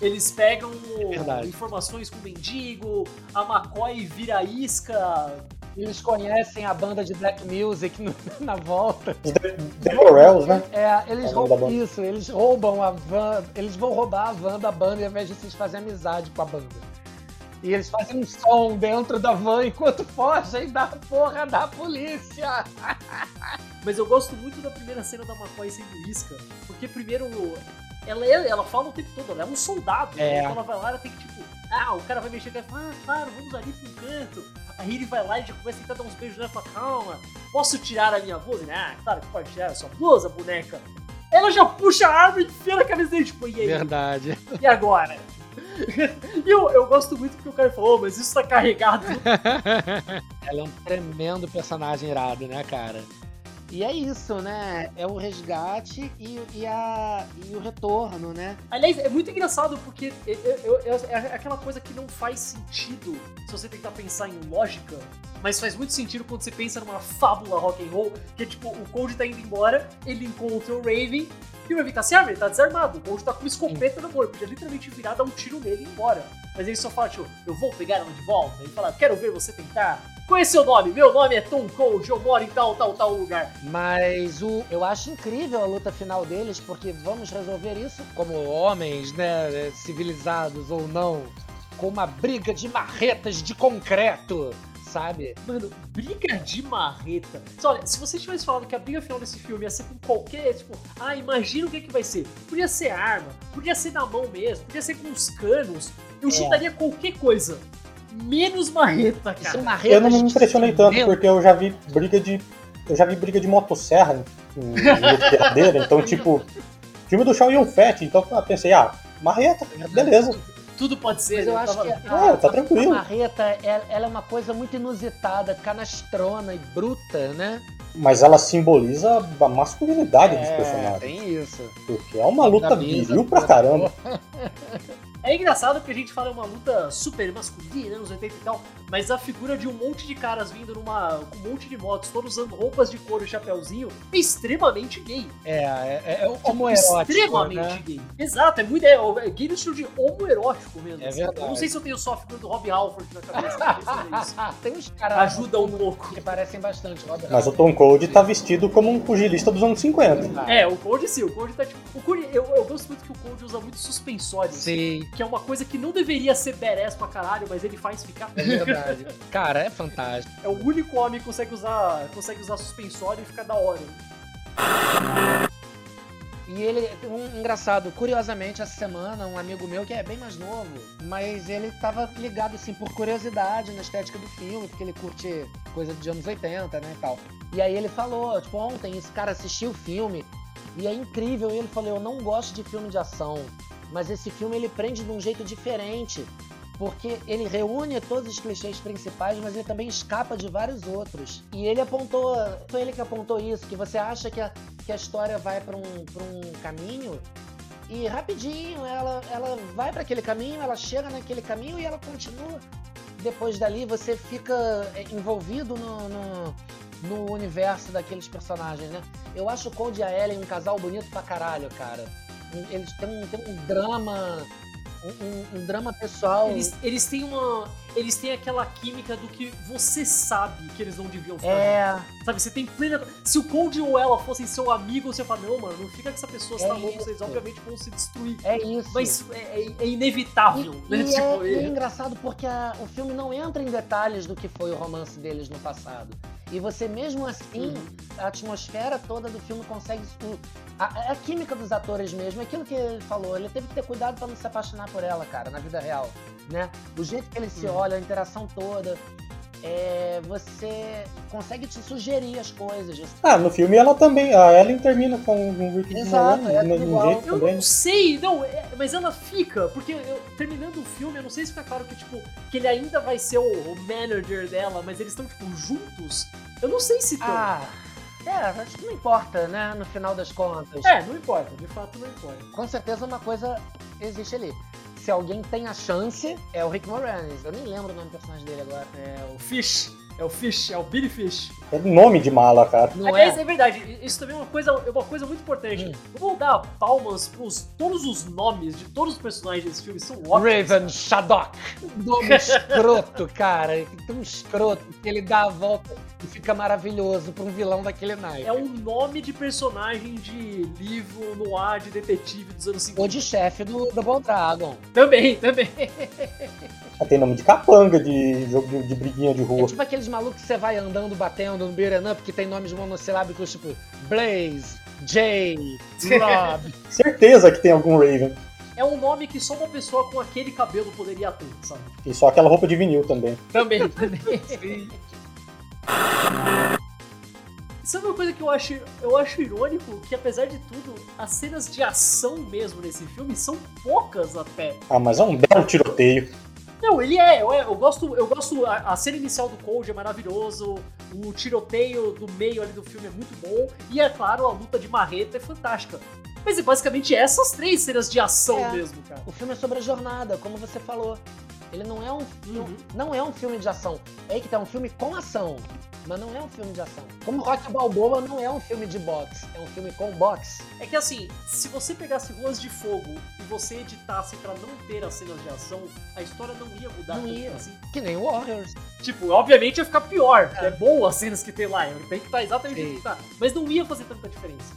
Eles pegam Verdade. informações com o mendigo, a McCoy vira isca. Eles conhecem a banda de black music no- *laughs* na volta. Os Morels, né? É, eles É roubam isso, eles roubam a van, eles vão roubar a van da banda ao invés de vocês fazerem amizade com a banda. E eles fazem um som dentro da van enquanto *laughs* fogem da porra da polícia. *laughs* Mas eu gosto muito da primeira cena da McCoy sendo isca, porque primeiro ela, é- ela fala o tempo todo, ela é um soldado. É. Então ela vai lá, ela tem que tipo, ah, o cara vai mexer, ela fala, ah, claro, vamos ali pro canto. Aí ele vai lá e já começa a tentar dar uns beijos nela e fala, calma, posso tirar a minha blusa? Ah, claro que pode tirar a sua blusa, boneca. Ela já puxa a arma e enfia na cabeça dele, tipo, e aí? Verdade. E agora? *laughs* e eu, eu gosto muito porque o cara falou, "Oh, mas isso tá carregado. *laughs* Ela é um tremendo personagem irado, né, cara? E é isso, né? É o resgate e, e, a, e o retorno, né? Aliás, é muito engraçado porque eu- eu- eu- é aquela coisa que não faz sentido se você tentar pensar em lógica, mas faz muito sentido quando você pensa numa fábula rock and roll, que é tipo, o Cold tá indo embora, ele encontra o Raven, e o Raven tá sem arma, ele tá desarmado, o Cold tá com uma escopeta mão, ele podia literalmente virar, dar um tiro nele e ir embora. Mas ele só fala, tipo, eu vou pegar ela de volta, ele fala, quero ver você tentar. Qual é seu nome? Meu nome é Tom Cold, eu moro em tal, tal, tal lugar. Mas o, eu acho incrível a luta final deles, porque vamos resolver isso como homens, né? Civilizados ou não, com uma briga de marretas de concreto, sabe? Mano, briga de marreta. Só, olha, se você tivesse falado que a briga final desse filme ia ser com qualquer, tipo, ah, imagina o que, que vai ser. Podia ser arma, podia ser na mão mesmo, podia ser com os canos. Eu É. chutaria qualquer coisa. Menos marreta, São cara. marretas Eu não me impressionei tanto, porque eu já vi briga de. Eu já vi briga de motosserra em piradeira, então, tipo, filme do Shaw Yun Fat, então eu pensei, ah, marreta, beleza. Tudo pode ser. Mas eu acho Tava- que Ah, tá a, tranquilo. a marreta ela, ela é uma coisa muito inusitada, canastrona e bruta, né? Mas ela simboliza a masculinidade dos É, personagens. tem isso. Porque é uma luta viril pra caramba. *laughs* É engraçado porque a gente fala é uma luta super masculina, anos 80 e tal, mas a figura de um monte de caras vindo numa. com um monte de motos, todos usando roupas de couro e chapéuzinho, é extremamente gay. É, é, é, é Tipo, homoerótico, extremamente né? gay. Exato, é muito. É, é gay no estilo de homoerótico mesmo. É assim. verdade. Eu não sei se eu tenho só a figura do Rob Halford na cabeça. nisso. *laughs* Tem uns caras Ajuda um pouco. que parecem bastante, Robert. Mas o Tom Cole tá vestido como um pugilista dos anos 50. É, o Code sim, o Code tá tipo. O Code, eu, eu gosto muito que o Code usa muito suspensórios. Sim, Que é uma coisa que não deveria ser badass pra caralho, mas ele faz ficar. é verdade. *laughs* Cara, é fantástico. É o único homem que consegue usar, consegue usar suspensório e ficar da hora. E ele, um engraçado, curiosamente, essa semana, um amigo meu que é bem mais novo, mas ele tava ligado, assim, por curiosidade na estética do filme, porque ele curte coisa de anos 80, né, e tal. E aí ele falou, tipo, ontem esse cara assistiu o filme e é incrível. E ele falou, eu não gosto de filme de ação, mas esse filme ele prende de um jeito diferente. Porque ele reúne todos os clichês principais, mas ele também escapa de vários outros. E ele apontou, foi ele que apontou isso, que você acha que a, que a história vai para um, pra um caminho e rapidinho ela, ela vai para aquele caminho, ela chega naquele caminho e ela continua. Depois dali você fica é, envolvido no, no, no universo daqueles personagens, né? Eu acho o Cold e a Ellen um casal bonito pra caralho, cara. Eles têm um, têm um drama. Um, um- drama pessoal. Eles, eles têm uma. Eles têm aquela química do que você sabe que eles não deviam fazer. É, Sabe, você tem plena. Se o Cold ou ela fossem seu amigo, você fala, não, mano, não fica com essa pessoa, você É tá louco, vocês obviamente vão se destruir. é isso. Mas é, é- é inevitável, E, né? e *laughs* tipo, é, e é é- engraçado porque a- o filme não entra em detalhes do que foi o romance deles no passado. E você, mesmo assim, Uhum. a atmosfera toda do filme consegue. A, a química dos atores mesmo, aquilo que ele falou, ele teve que ter cuidado pra não se apaixonar por ela, cara, na vida real. Né? O jeito que eles se Uhum. olham, a interação toda. É, você consegue te sugerir as coisas. Você- Ah, no filme ela também, a Ellen termina com o Rick Exato, Moranis, é um igual. jeito Eu também. não sei, não, é- mas ela fica, porque eu- terminando o filme, eu não sei se fica claro que, tipo, que ele ainda vai ser o, o manager dela, mas eles estão, tipo, juntos. Eu não sei se estão. Ah, é, acho que não importa, né? No final das contas. É, não importa, de fato não importa. Com certeza uma coisa existe ali. Se alguém tem a chance, é o Rick Moranis. Eu nem lembro o nome do personagem dele agora. É o Fish, é o Fish, é o Billy Fish. É nome de mala, cara. Não Aliás, é? é verdade, isso também é uma coisa, é uma coisa muito importante. Hum. Vamos dar palmas pros todos os nomes de todos os personagens desse filme, são ótimos. Raven Shadok. *laughs* Nome escroto, cara. É Tão escroto que ele dá a volta e fica maravilhoso pra um vilão daquele naipe. É um nome de personagem de livro no ar de detetive dos anos 50. Ou de chefe do Double Dragon. Também, também. Ela tem nome de capanga de jogo de, de briguinha de É rua. tipo aqueles malucos que você vai andando, batendo no beat'em up, que tem nomes monossilábicos tipo Blaze, Jay, *laughs* Rob. Certeza que tem algum Raven. É um nome que só uma pessoa com aquele cabelo poderia ter, sabe? E só aquela roupa de vinil também. Também, *laughs* também. Sabe uma coisa que eu acho, eu acho irônico? Que apesar de tudo, as cenas de ação mesmo nesse filme são poucas até. Ah, mas é um belo tiroteio. Não, ele é, eu, eu gosto, eu gosto, a, a cena inicial do Cold é maravilhoso, o tiroteio do meio ali do filme é muito bom, e é claro, a luta de marreta é fantástica. Mas é basicamente essas três cenas de ação É. mesmo, cara. O filme é sobre a jornada, como você falou. Ele não é um, Uhum. não é um filme de ação. É que tá um filme com ação, mas não é um filme de ação. Como Rock Balboa não é um filme de boxe, é um filme com boxe. É que assim, se você pegasse Ruas de Fogo e você editasse pra não ter as cenas de ação, a história não ia mudar Não ia. assim. Que nem Warriors. Tipo, obviamente ia ficar pior, é bom as cenas que tem lá, tem que estar exatamente Sim. onde tá. Mas não ia fazer tanta diferença.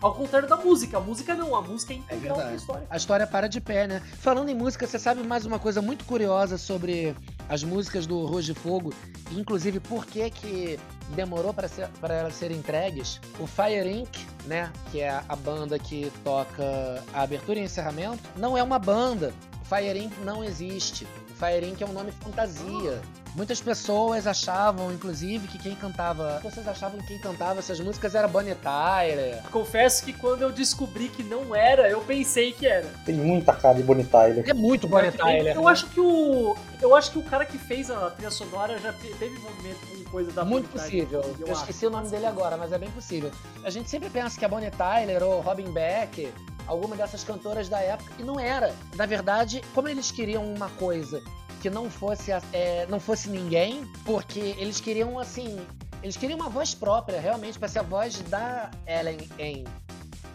Ao contrário da música, a música não, a música é integral verdade. da história. A história para de pé, né? Falando em música, você sabe mais uma coisa muito curiosa sobre as músicas do Rose de Fogo, inclusive por que que demorou para ser, elas serem entregues? O Fire Inc., né, que é a banda que toca a abertura e encerramento, não é uma banda. O Fire Inc. não existe. Fire Inc. é um nome fantasia. Muitas pessoas achavam, inclusive, que quem cantava. Pessoas achavam que quem cantava essas músicas era Bonnie Tyler. Confesso que quando eu descobri que não era, eu pensei que era. Tem muita cara de Bonnie Tyler. É muito Bonnie Tyler. Eu né? acho que o. Eu acho que o cara que fez a trilha sonora já te- teve envolvimento com coisa da Muito Bonnie Tyler, possível. Eu, acho. esqueci o nome dele agora, mas é bem possível. A gente sempre pensa que a Bonnie Tyler ou Robin Beck, alguma dessas cantoras da época, e não era. Na verdade, como eles queriam uma coisa que não fosse, é, não fosse ninguém, porque eles queriam assim. Eles queriam uma voz própria, realmente, para ser a voz da Ellen.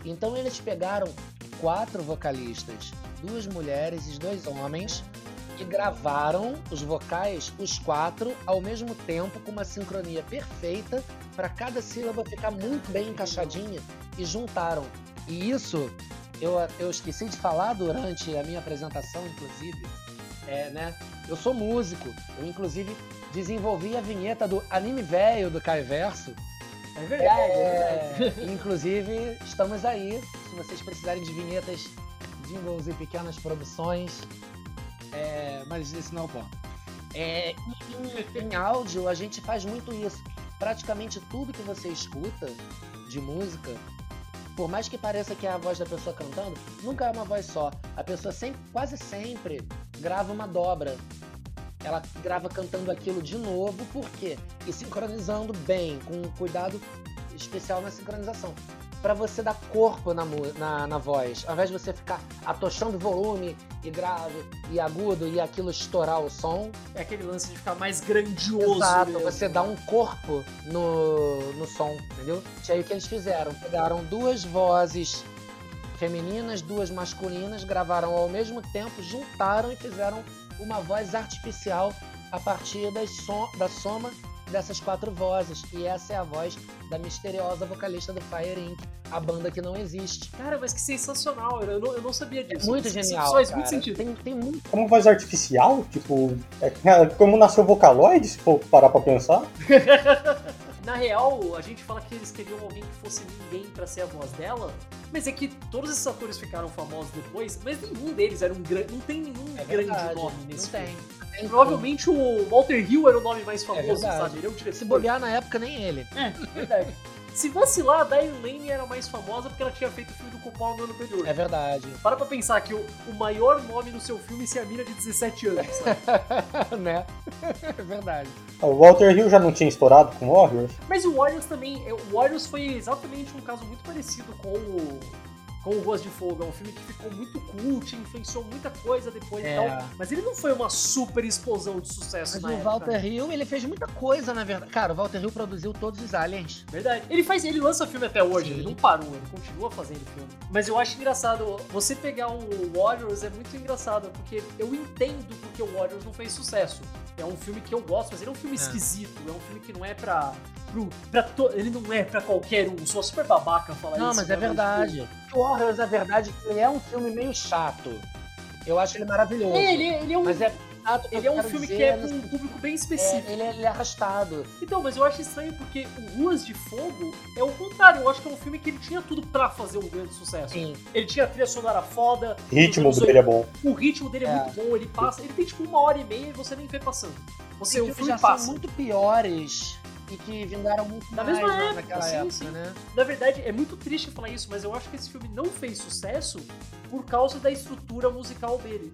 Então eles pegaram quatro vocalistas, duas mulheres e dois homens, e gravaram os vocais, os quatro, ao mesmo tempo, com uma sincronia perfeita, para cada sílaba ficar muito bem encaixadinha, e juntaram. E isso eu, eu esqueci de falar durante a minha apresentação, inclusive. É, né? Eu sou músico, eu inclusive desenvolvi a vinheta do anime velho do Caio Verso. É verdade, é verdade. É, inclusive, estamos aí. Se vocês precisarem de vinhetas, jingles e pequenas produções. É, mas esse não é o ponto. É, em, em áudio, a gente faz muito isso. Praticamente tudo que você escuta de música, por mais que pareça que é a voz da pessoa cantando, nunca é uma voz só. A pessoa sempre, quase sempre grava uma dobra. Ela grava cantando aquilo de novo, por quê? E sincronizando bem, com um cuidado especial na sincronização. Pra você dar corpo na, na, na voz. Ao invés de você ficar atochando volume e grave e agudo e aquilo estourar o som, É aquele lance de ficar mais grandioso. Exato, mesmo. você dá um corpo no, no som, entendeu? E aí o que eles fizeram? Pegaram duas vozes femininas, duas masculinas, gravaram ao mesmo tempo, juntaram e fizeram uma voz artificial a partir das som- da soma dessas quatro vozes. E essa é a voz da misteriosa vocalista do Fire Inc., a banda que não existe. Cara, mas que sensacional. Eu não, eu não sabia disso. Muito Isso- genial. Isso faz cara. muito sentido. Tem, tem muito. Como voz artificial, tipo, é *laughs* como nasceu Vocaloid, se for parar pra pensar. *laughs* na real, a gente fala que eles queriam alguém que fosse ninguém pra ser a voz dela, mas é que todos esses atores ficaram famosos depois, mas nenhum deles era um grande. Não tem nenhum É grande verdade, nome nesse Não filme. tem. Provavelmente o Walter Hill era o nome mais É famoso, verdade. sabe? Ele é diretor. Se bobear na época, nem ele. É, verdade. Se vacilar, a Diane Lane era mais famosa porque ela tinha feito o filme do Coppola no ano anterior. É verdade. Para pra pensar que o, o maior nome no seu filme é a mina de 17 anos, sabe? *laughs* né? É verdade. O Walter Hill já não tinha estourado com Warriors? Mas o Warriors também. é, O Warriors foi exatamente um caso muito parecido com o. Com o Ruas de Fogo. É um filme que ficou muito cult, influenciou muita coisa depois É. e tal. Mas ele não foi uma super explosão de sucesso Mas na o época. Walter Hill, ele fez muita coisa, na verdade. Cara, o Walter Hill produziu todos os aliens. Verdade. Ele faz, ele lança filme até hoje, Sim. ele não parou, ele continua fazendo filme. Mas eu acho engraçado, você pegar o Warriors é muito engraçado, porque eu entendo porque o Warriors não fez sucesso. É um filme que eu gosto, mas ele é um filme É. esquisito, é um filme que não é pra. Pro, pra to- ele não é pra qualquer um, sou super babaca falar isso. Não, mas é né? verdade. O Warriors, na verdade, ele é um filme meio chato. Eu acho ele maravilhoso. É, ele, ele é um, Mas é chato ele é um filme dizer, que é pra um sentido- público bem é, específico. ele, é, ele é arrastado. Então, mas eu acho estranho porque o Ruas de Fogo é o contrário. Eu acho que é um filme que ele tinha tudo pra fazer um grande sucesso. Sim. Ele tinha trilha sonora foda. O ritmo dele é bom. O ritmo dele é, É. muito bom, ele passa. Ele tem tipo uma hora e meia e você nem vê passando. Você, Tem o filme já são passa. muito piores e que vingaram muito Da mais mesma na- época, naquela sim, época, sim. né? Na verdade, é muito triste falar isso, mas eu acho que esse filme não fez sucesso por causa da estrutura musical dele.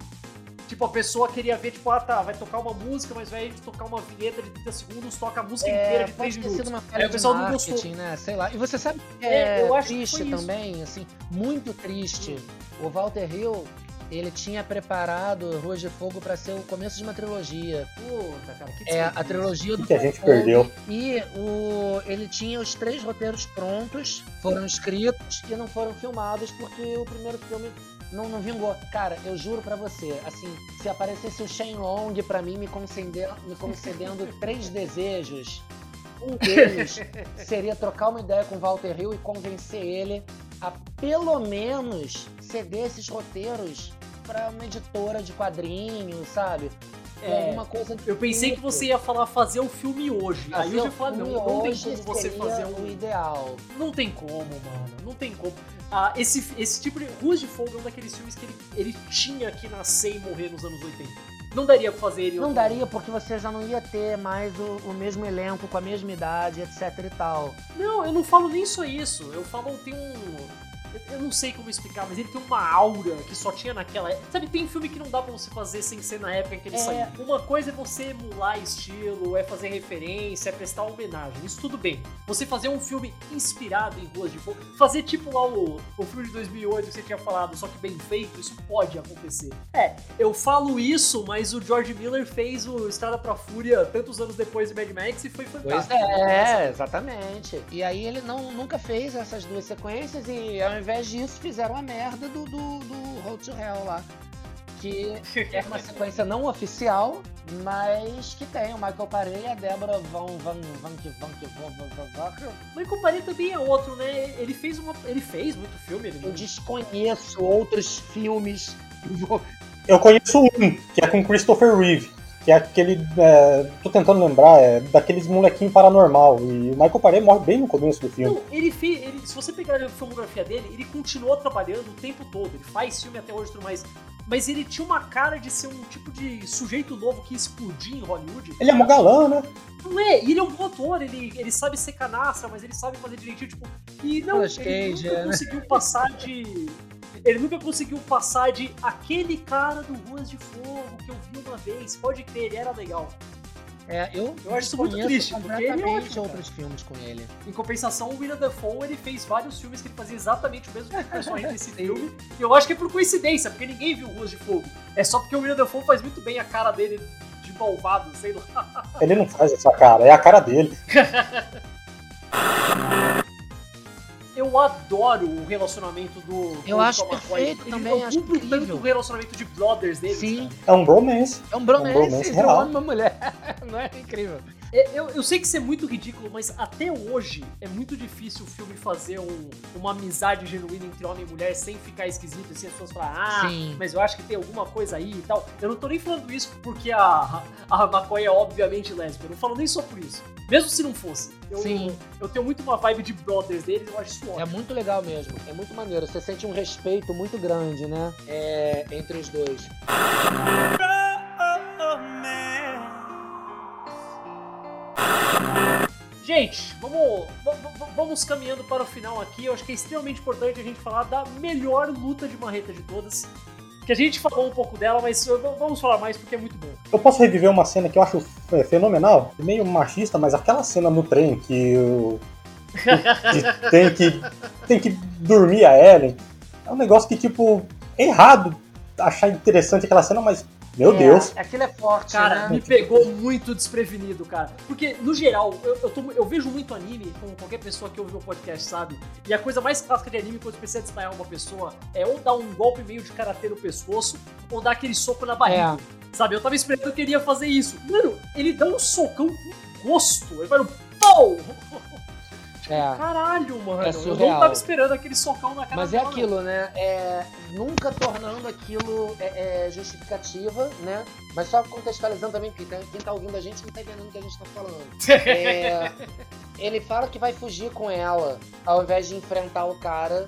Tipo, a pessoa queria ver, tipo, ah tá, vai tocar uma música, mas vai tocar uma vinheta de 30 segundos, toca a música inteira É, de 3 pode ter minutos. uma Aí falha o de pessoal não gostou. né? Sei lá. E você sabe que É, é, eu acho que triste também, assim, muito triste. O Walter Hill, ele tinha preparado Ruas de Fogo pra ser o começo de uma trilogia. Puta, cara, que É, a trilogia do que a gente perdeu? E o, ele tinha os três roteiros prontos, foram escritos e não foram filmados porque o primeiro filme não, não vingou. Cara, eu juro pra você, assim, se aparecesse o Shen Long pra mim me concedendo, me concedendo *laughs* três desejos, um *laughs* deles seria trocar uma ideia com o Walter Hill e convencer ele a pelo menos ceder esses roteiros pra uma editora de quadrinhos, sabe? É, alguma coisa Eu pensei que tipo. você ia falar fazer o filme hoje. Aí eu Fazer já o falei, não, não tem como você fazer o um. ideal. Não tem como, mano. Não tem como. Ah, esse, esse tipo de. Ruas de Fogo é um daqueles filmes que ele, ele tinha que nascer e morrer nos anos 80. Não daria pra fazer ele. Não daria porque você já não ia ter mais o, o mesmo elenco com a mesma idade, etc e tal. Não, eu não falo nem só isso. Eu falo, tem um. Eu não sei como explicar, mas ele tem uma aura que só tinha naquela época. Sabe, tem filme que não dá pra você fazer sem ser na época em que ele É. saiu. Uma coisa é você emular estilo, é fazer referência, é prestar homenagem. Isso tudo bem. Você fazer um filme inspirado em Ruas de Fogo, fazer tipo lá o, o filme de 2008 que você tinha falado, só que bem feito, isso pode acontecer. É, eu falo isso, mas o George Miller fez o Estrada pra Fúria tantos anos depois de Mad Max e foi fantástico. é, exatamente. E aí ele não, nunca fez essas duas sequências e ao ao invés disso, fizeram a merda do, do, do Road to Hell lá. Que é uma *laughs* sequência não oficial, mas que tem o Michael Parei e a Débora vão vão vão que vão Van vão vão Michael Parei também é outro, né? Ele fez uma, ele fez muito filme. Ele... Eu desconheço outros filmes. Eu conheço um que é com Christopher Reeve que é aquele. é, tô tentando lembrar, é daqueles molequinho paranormal. E o Michael Paré morre bem no começo do filme. Não, ele fez. Ele, se você pegar a filmografia dele, ele continuou trabalhando o tempo todo. Ele faz filme até hoje e tudo mais. Mas ele tinha uma cara de ser um tipo de sujeito novo que ia explodir em Hollywood. Ele é mó galã, né? Não é, e ele é um bom ator, ele, ele sabe ser canastra, mas ele sabe fazer direitinho, tipo. E não, ele Cage, nunca é, né? conseguiu passar de. Ele nunca conseguiu passar de aquele cara do Ruas de Fogo que eu vi uma vez. Pode crer, ele era legal. É, eu, Eu acho isso muito triste, porque ele é ótimo, outros filmes com ele. Em compensação, o William Dafoe ele fez vários filmes que ele fazia exatamente o mesmo tipo personagem *laughs* nesse filme. E eu acho que é por coincidência, porque ninguém viu Ruas de Fogo. É só porque o William Dafoe faz muito bem a cara dele de malvado, sei lá. Ele não faz essa cara, é a cara dele. *laughs* Eu adoro o relacionamento do. Eu acho Tom McCoy. perfeito Ele- também, eu acho cumpro tanto incrível. o relacionamento de brothers deles. Sim, cara. É um bromance. é um Um bromance bromance de um real. homem e uma mulher. *laughs* Não é incrível? É, Eu, eu sei que isso é muito ridículo, mas até hoje é muito difícil o filme fazer um- uma amizade genuína entre homem e mulher sem ficar esquisito, assim, as pessoas falam, ah, Sim. mas eu acho que tem alguma coisa aí e tal. Eu não tô nem falando isso porque a, a McCoy é obviamente lésbica, eu não falo nem só por isso. Mesmo se não fosse. Eu, Sim. eu tenho muito uma vibe de brothers deles, eu acho isso É ótimo. muito legal mesmo, é muito maneiro. Você sente um respeito muito grande, né? É, entre os dois. Gente, vamos, va- va- vamos caminhando para o final aqui. Eu acho que é extremamente importante a gente falar da melhor luta de marreta de todas. Que a gente falou um pouco dela, mas v- vamos falar mais porque é muito bom. Eu posso reviver uma cena que eu acho é, fenomenal, meio machista, mas aquela cena no trem que o. que *laughs* tem que tem que dormir a Ellen. É um negócio que, tipo, é errado achar interessante aquela cena, mas, meu É, Deus. Aquilo é forte, Cara, né? me pegou muito desprevenido, cara. Porque, no geral, eu, eu, tô eu vejo muito anime, como qualquer pessoa que ouve o podcast sabe. E a coisa mais clássica de anime, quando você precisa desmaiar uma pessoa, é ou dar um golpe meio de karatê no pescoço, ou dar aquele soco na barriga. Sabe? Eu tava esperando que ele ia fazer isso. Mano, ele dá um socão com gosto. Ele vai no pau! É. Caralho, mano. É eu não surreal. tava esperando aquele socão na cara Mas é aquilo, né? É, nunca tornando aquilo é, é, justificativa, né? Mas só contextualizando também, porque quem tá ouvindo a gente não tá entendendo o que a gente tá falando. *laughs* É, ele fala que vai fugir com ela, ao invés de enfrentar o cara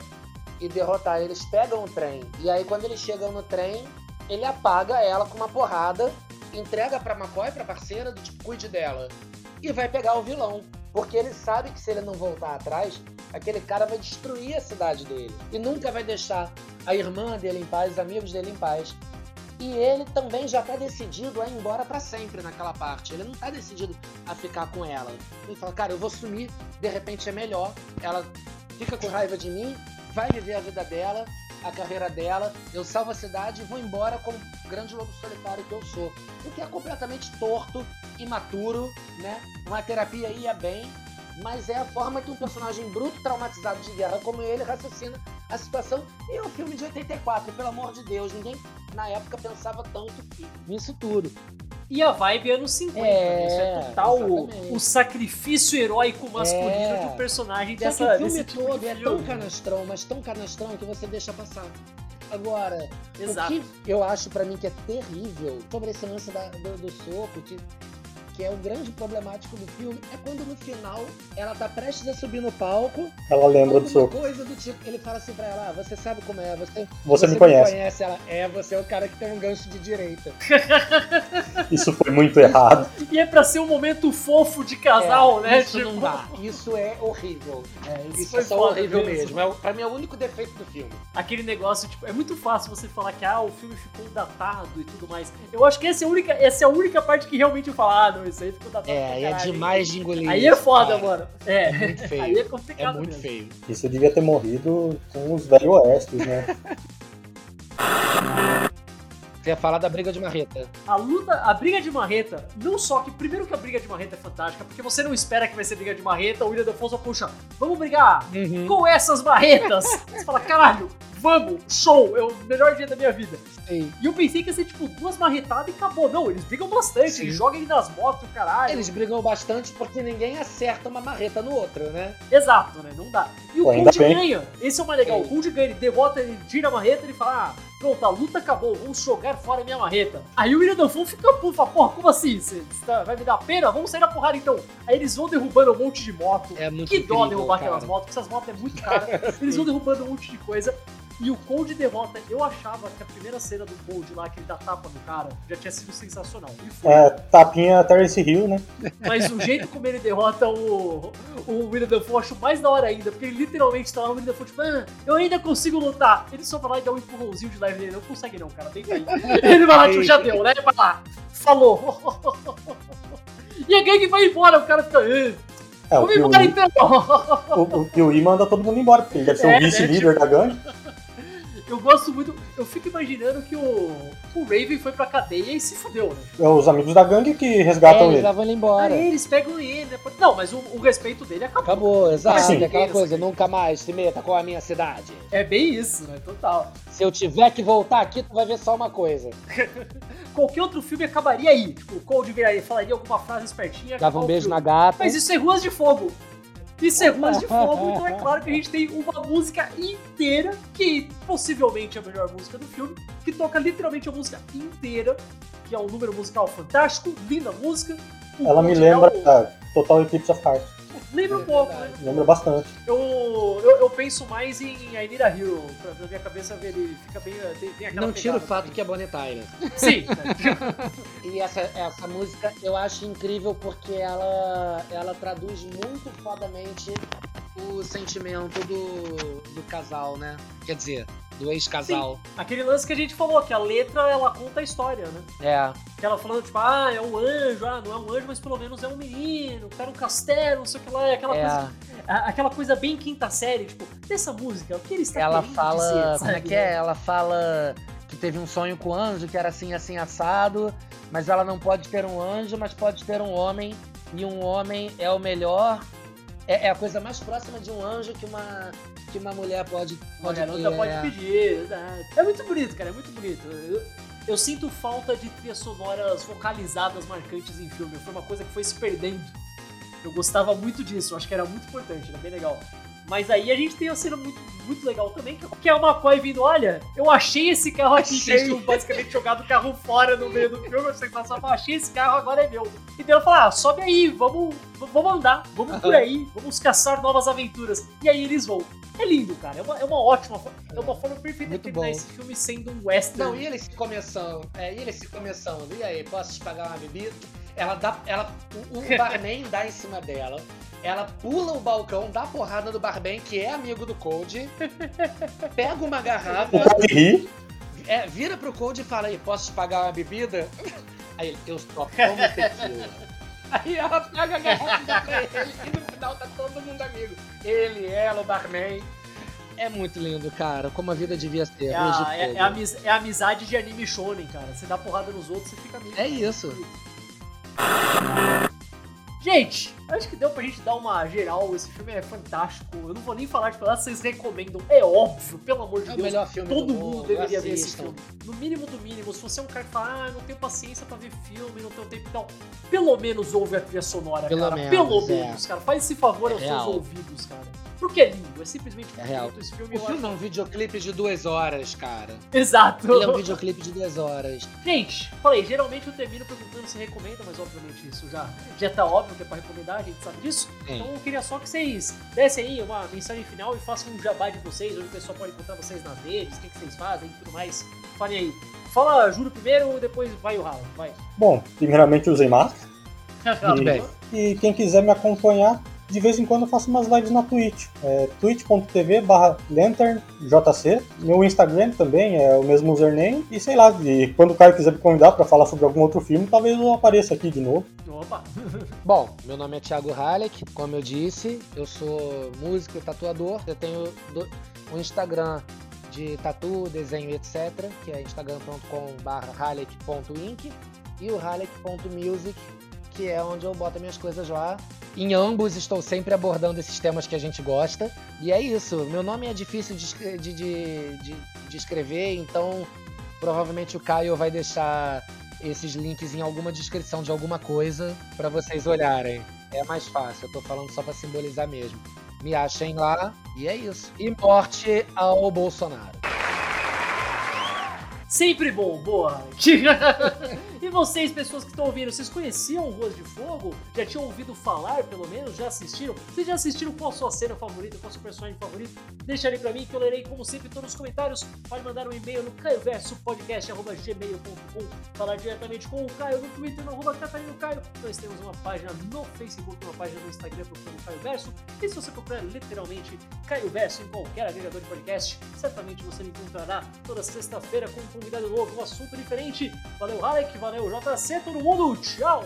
e derrotar. Eles pegam o trem. E aí, quando eles chegam no trem, ele apaga ela com uma porrada, entrega pra McCoy, pra parceira, do tipo, cuide dela. E vai pegar o vilão. Porque ele sabe que se ele não voltar atrás, aquele cara vai destruir a cidade dele. E nunca vai deixar a irmã dele em paz, os amigos dele em paz. E ele também já tá decidido a ir embora pra sempre naquela parte. Ele não tá decidido a ficar com ela. Ele fala, cara, eu vou sumir, de repente é melhor. Ela fica com raiva de mim, vai viver a vida dela, a carreira dela, eu salvo a cidade e vou embora como grande lobo solitário que eu sou. O que é completamente torto, imaturo, né? Uma terapia ia bem, mas é a forma que um personagem bruto, traumatizado de guerra como ele, raciocina a situação. E é um filme de 84, pelo amor de Deus, ninguém na época pensava tanto nisso tudo. E a vibe é anos 50, É, né? Isso é total o, o sacrifício heróico masculino É. de um personagem Só que dessa, o filme desse tipo todo de é filme. tão canastrão, mas tão canastrão que você deixa passar. Agora, Exato. o que eu acho pra mim que é terrível sobre esse lance da- do, do soco, que, que é o grande problemático do filme, é quando no final ela tá prestes a subir no palco. Ela lembra do soco. coisa do tipo, ele fala assim pra ela, ah, você sabe como é, você, Você me conhece. Ela, é, você é o cara que tem um gancho de direita. *laughs* Isso foi muito errado. E é pra ser um momento fofo de casal, É, né? Isso não dá. Isso é horrível. É, isso, Isso foi é só horrível mesmo. mesmo. É, o- pra mim é o único defeito do filme. Aquele negócio, tipo, é muito fácil você falar que ah, o filme ficou datado e tudo mais. Eu acho que essa é a única, essa é a única parte que realmente eu falo, ah, não, isso aí ficou datado. É, e é demais de engolir. Aí é foda, cara. mano. É. É muito *laughs* feio. Aí é É complicado muito mesmo. feio. Isso devia ter morrido com os velhos oestes, né? *laughs* Ia falar da briga de marreta. A luta, a briga de marreta, não só que, primeiro que a briga de marreta é fantástica, porque você não espera que vai ser briga de marreta, o William Defoe só puxa, vamos brigar com essas marretas. Você fala, caralho, vamos, show, é o melhor dia da minha vida. Sim. E eu pensei que ia ser tipo duas marretadas e acabou. Não, eles brigam bastante, Sim. eles jogam ele nas motos, o caralho. Eles brigam bastante porque ninguém acerta uma marreta no outro, né? Exato, né? Não dá. E o Cold ganha. Esse é o mais legal. Sim. O Cold ganha, ele derrota, ele tira a marreta, ele fala, ah, pronto, a luta acabou, vamos jogar fora a minha marreta. Aí o William Dafoe fica puto, fala, porra, como assim? Você você tá- vai me dar pena? Vamos sair na porrada então. Aí eles vão derrubando um monte de moto. É muito Que dó incrível, derrubar cara. aquelas motos, porque essas motos é muito caras. *laughs* Eles vão derrubando um monte de coisa. E o Cold derrota. Eu achava que a primeira cena do Cold lá, que ele dá tapa no cara, já tinha sido sensacional. E foi. É, tapinha Terence Hill, né? Mas o jeito como ele derrota o, o William Dafoe eu acho mais da hora ainda, porque ele literalmente tá lá, o William Dafoe, tipo, ah, eu ainda consigo lutar. Ele só vai lá e dá um empurrãozinho de leve nele, não consegue não, cara, deita aí. *laughs* Ele vai lá, tipo, já deu, né? Vai lá, falou. *laughs* E a gangue vai embora, o cara fica, "Eh, É, o Piuí, então. *laughs* manda todo mundo embora, porque ele deve ser É, o vice-líder da gangue. Eu gosto muito. Eu fico imaginando que o, o Raven foi pra cadeia e se fudeu, né? É os amigos da gangue que resgatam É, eles ele. levam ele embora. Aí eles pegam ele, né? Não, mas o, o respeito dele acabou. Acabou, exato. Sim. Aquela Isso. coisa, nunca mais se meta com a minha cidade. É bem isso, né? Total. Se eu tiver que voltar aqui, tu vai ver só uma coisa. *laughs* Qualquer outro filme acabaria aí. Tipo, o Cold viraria, falaria alguma frase espertinha. Dava um beijo filme. na gata. Mas isso é Ruas de Fogo. Isso é Ruas de Fogo, *laughs* então é claro que a gente tem uma música inteira, que possivelmente é a melhor música do filme, que toca literalmente a música inteira, que é um número musical fantástico, linda música. Ela me lembra é o- Total Eclipse of Heart. Lembra um pouco, lembra Lembra bastante. eu, eu, eu penso mais em I Need a Hero. Pra, na minha cabeça ele fica bem. Tem, tem aquela Não tira o fato que é Bonnie Tyler. *laughs* Sim, E essa, essa música eu acho incrível porque ela, ela traduz muito fodamente o sentimento do, do casal, né? Quer dizer, do ex-casal. aquele lance que a gente falou, que a letra ela conta a história, né? É. Que ela falando, tipo, ah, é um anjo, ah, não é um anjo, mas pelo menos é um menino, tá no castelo, não sei o que lá, é aquela É. coisa. a- Aquela coisa bem quinta série, tipo, dessa música, o que ele está Ela fala. dizer, como é que é? Ela fala que teve um sonho com o anjo, que era assim, assim, assado, mas ela não pode ter um anjo, mas pode ter um homem, e um homem é o melhor. É, é a coisa mais próxima de um anjo que uma, que uma mulher pode, Uma pode garota ter. pode é. pedir, exato. É muito bonito, cara, é muito bonito. Eu, eu sinto falta de trilhas sonoras vocalizadas marcantes em filme. Foi uma coisa que foi se perdendo. Eu gostava muito disso, eu acho que era muito importante, era bem legal. Mas aí a gente tem uma cena muito, muito legal também, que é- que é uma McCoy vindo, olha, eu achei esse carro aqui, que eles tinham basicamente jogado o carro fora no meio do filme, eu sei só eu achei esse carro, agora é meu. E daí ela fala, ah, sobe aí, vamos, vamos andar, vamos por aí, vamos caçar novas aventuras. E aí eles vão. É lindo, cara, é uma, é uma ótima, é uma forma perfeita de Muito terminar bom. esse filme sendo um western. Não, e ele se começando, é, e ele se começando, e aí, posso te pagar uma bebida? Ela dá, ela, o, o *laughs* barman dá em cima dela, ela pula o balcão, dá porrada no barman, que é amigo do Cold, *laughs* pega uma garrafa, O ri, é, vira pro Cold e fala aí, posso te pagar uma bebida? Aí ele, eu só tomo tequila. *laughs* Aí ela pega a garrafa e pra ele, e no final tá todo mundo amigo. Ele, ela, o barman. É muito lindo, cara, como a vida devia ser. É Ruas de a, é, é a amiz- é amizade de anime shonen, cara. Você dá porrada nos outros, você fica amigo. É isso. Gente, acho que deu pra gente dar uma geral. Esse filme é fantástico. Eu não vou nem falar de pedaços, vocês recomendam. É óbvio, pelo amor de É o Deus. melhor filme Todo do mundo mundo, deveria ver esse filme. No mínimo do mínimo, se você é um cara que fala, ah, não tenho paciência pra ver filme, não tenho tempo e tal, pelo menos ouve a trilha sonora, Pelo cara. menos, pelo é. menos, cara. Faz esse favor É aos real. seus ouvidos, cara. Porque é lindo, é simplesmente É real. esse filme. O filme é um videoclipe de duas horas, cara. Exato. Ele é um videoclipe de duas horas. Gente, falei, geralmente eu termino perguntando se recomenda, mas obviamente isso já, já tá óbvio que é pra recomendar, a gente sabe disso. Sim. Então eu queria só que vocês dessem aí uma mensagem final e façam um jabá de vocês, onde o pessoal pode encontrar vocês nas redes, o que, que vocês fazem e tudo mais. Falem aí. Fala Juro primeiro, depois vai o Ralo, vai. Bom, primeiramente usei máscara. *laughs* Bem. E quem quiser me acompanhar, de vez em quando eu faço umas lives na Twitch. É twitch.tv barra lanternjc. Meu Instagram também é o mesmo username. E sei lá, e quando o Caio quiser me convidar para falar sobre algum outro filme, talvez eu apareça aqui de novo. Opa. *laughs* Bom, meu nome é Thiago Halleck, como eu disse, eu sou músico e tatuador. Eu tenho do- um Instagram de tatu, desenho, etc., que é instagram.com/halleck.inc e o halleck.music, que é onde eu boto minhas coisas lá. Em ambos estou sempre abordando esses temas que a gente gosta. E é isso. Meu nome é difícil de, de, de- de escrever, então provavelmente o Caio vai deixar esses links em alguma descrição de alguma coisa para vocês olharem. É mais fácil, eu tô falando só para simbolizar mesmo. Me achem lá e é isso. E morte ao Bolsonaro. Sempre bom, boa. *laughs* e vocês, pessoas que estão ouvindo, vocês conheciam Ruas de Fogo? Já tinham ouvido falar, pelo menos? Já assistiram? Vocês já assistiram qual a sua cena favorita, qual a sua personagem favorito? Deixa ali pra mim que eu lerei, como sempre, todos os comentários. Pode mandar um e-mail no caioversopodcast.gmail.com Falar diretamente com o Caio no Twitter, no arroba Catarino Caio. Nós temos uma página no Facebook, uma página no Instagram procurando Caio Verso. E se você procurar literalmente Caio Verso em qualquer agregador de podcast, certamente você me encontrará toda sexta-feira com um convidado novo, um assunto diferente. Valeu, Halek, valeu, JC, todo mundo, tchau!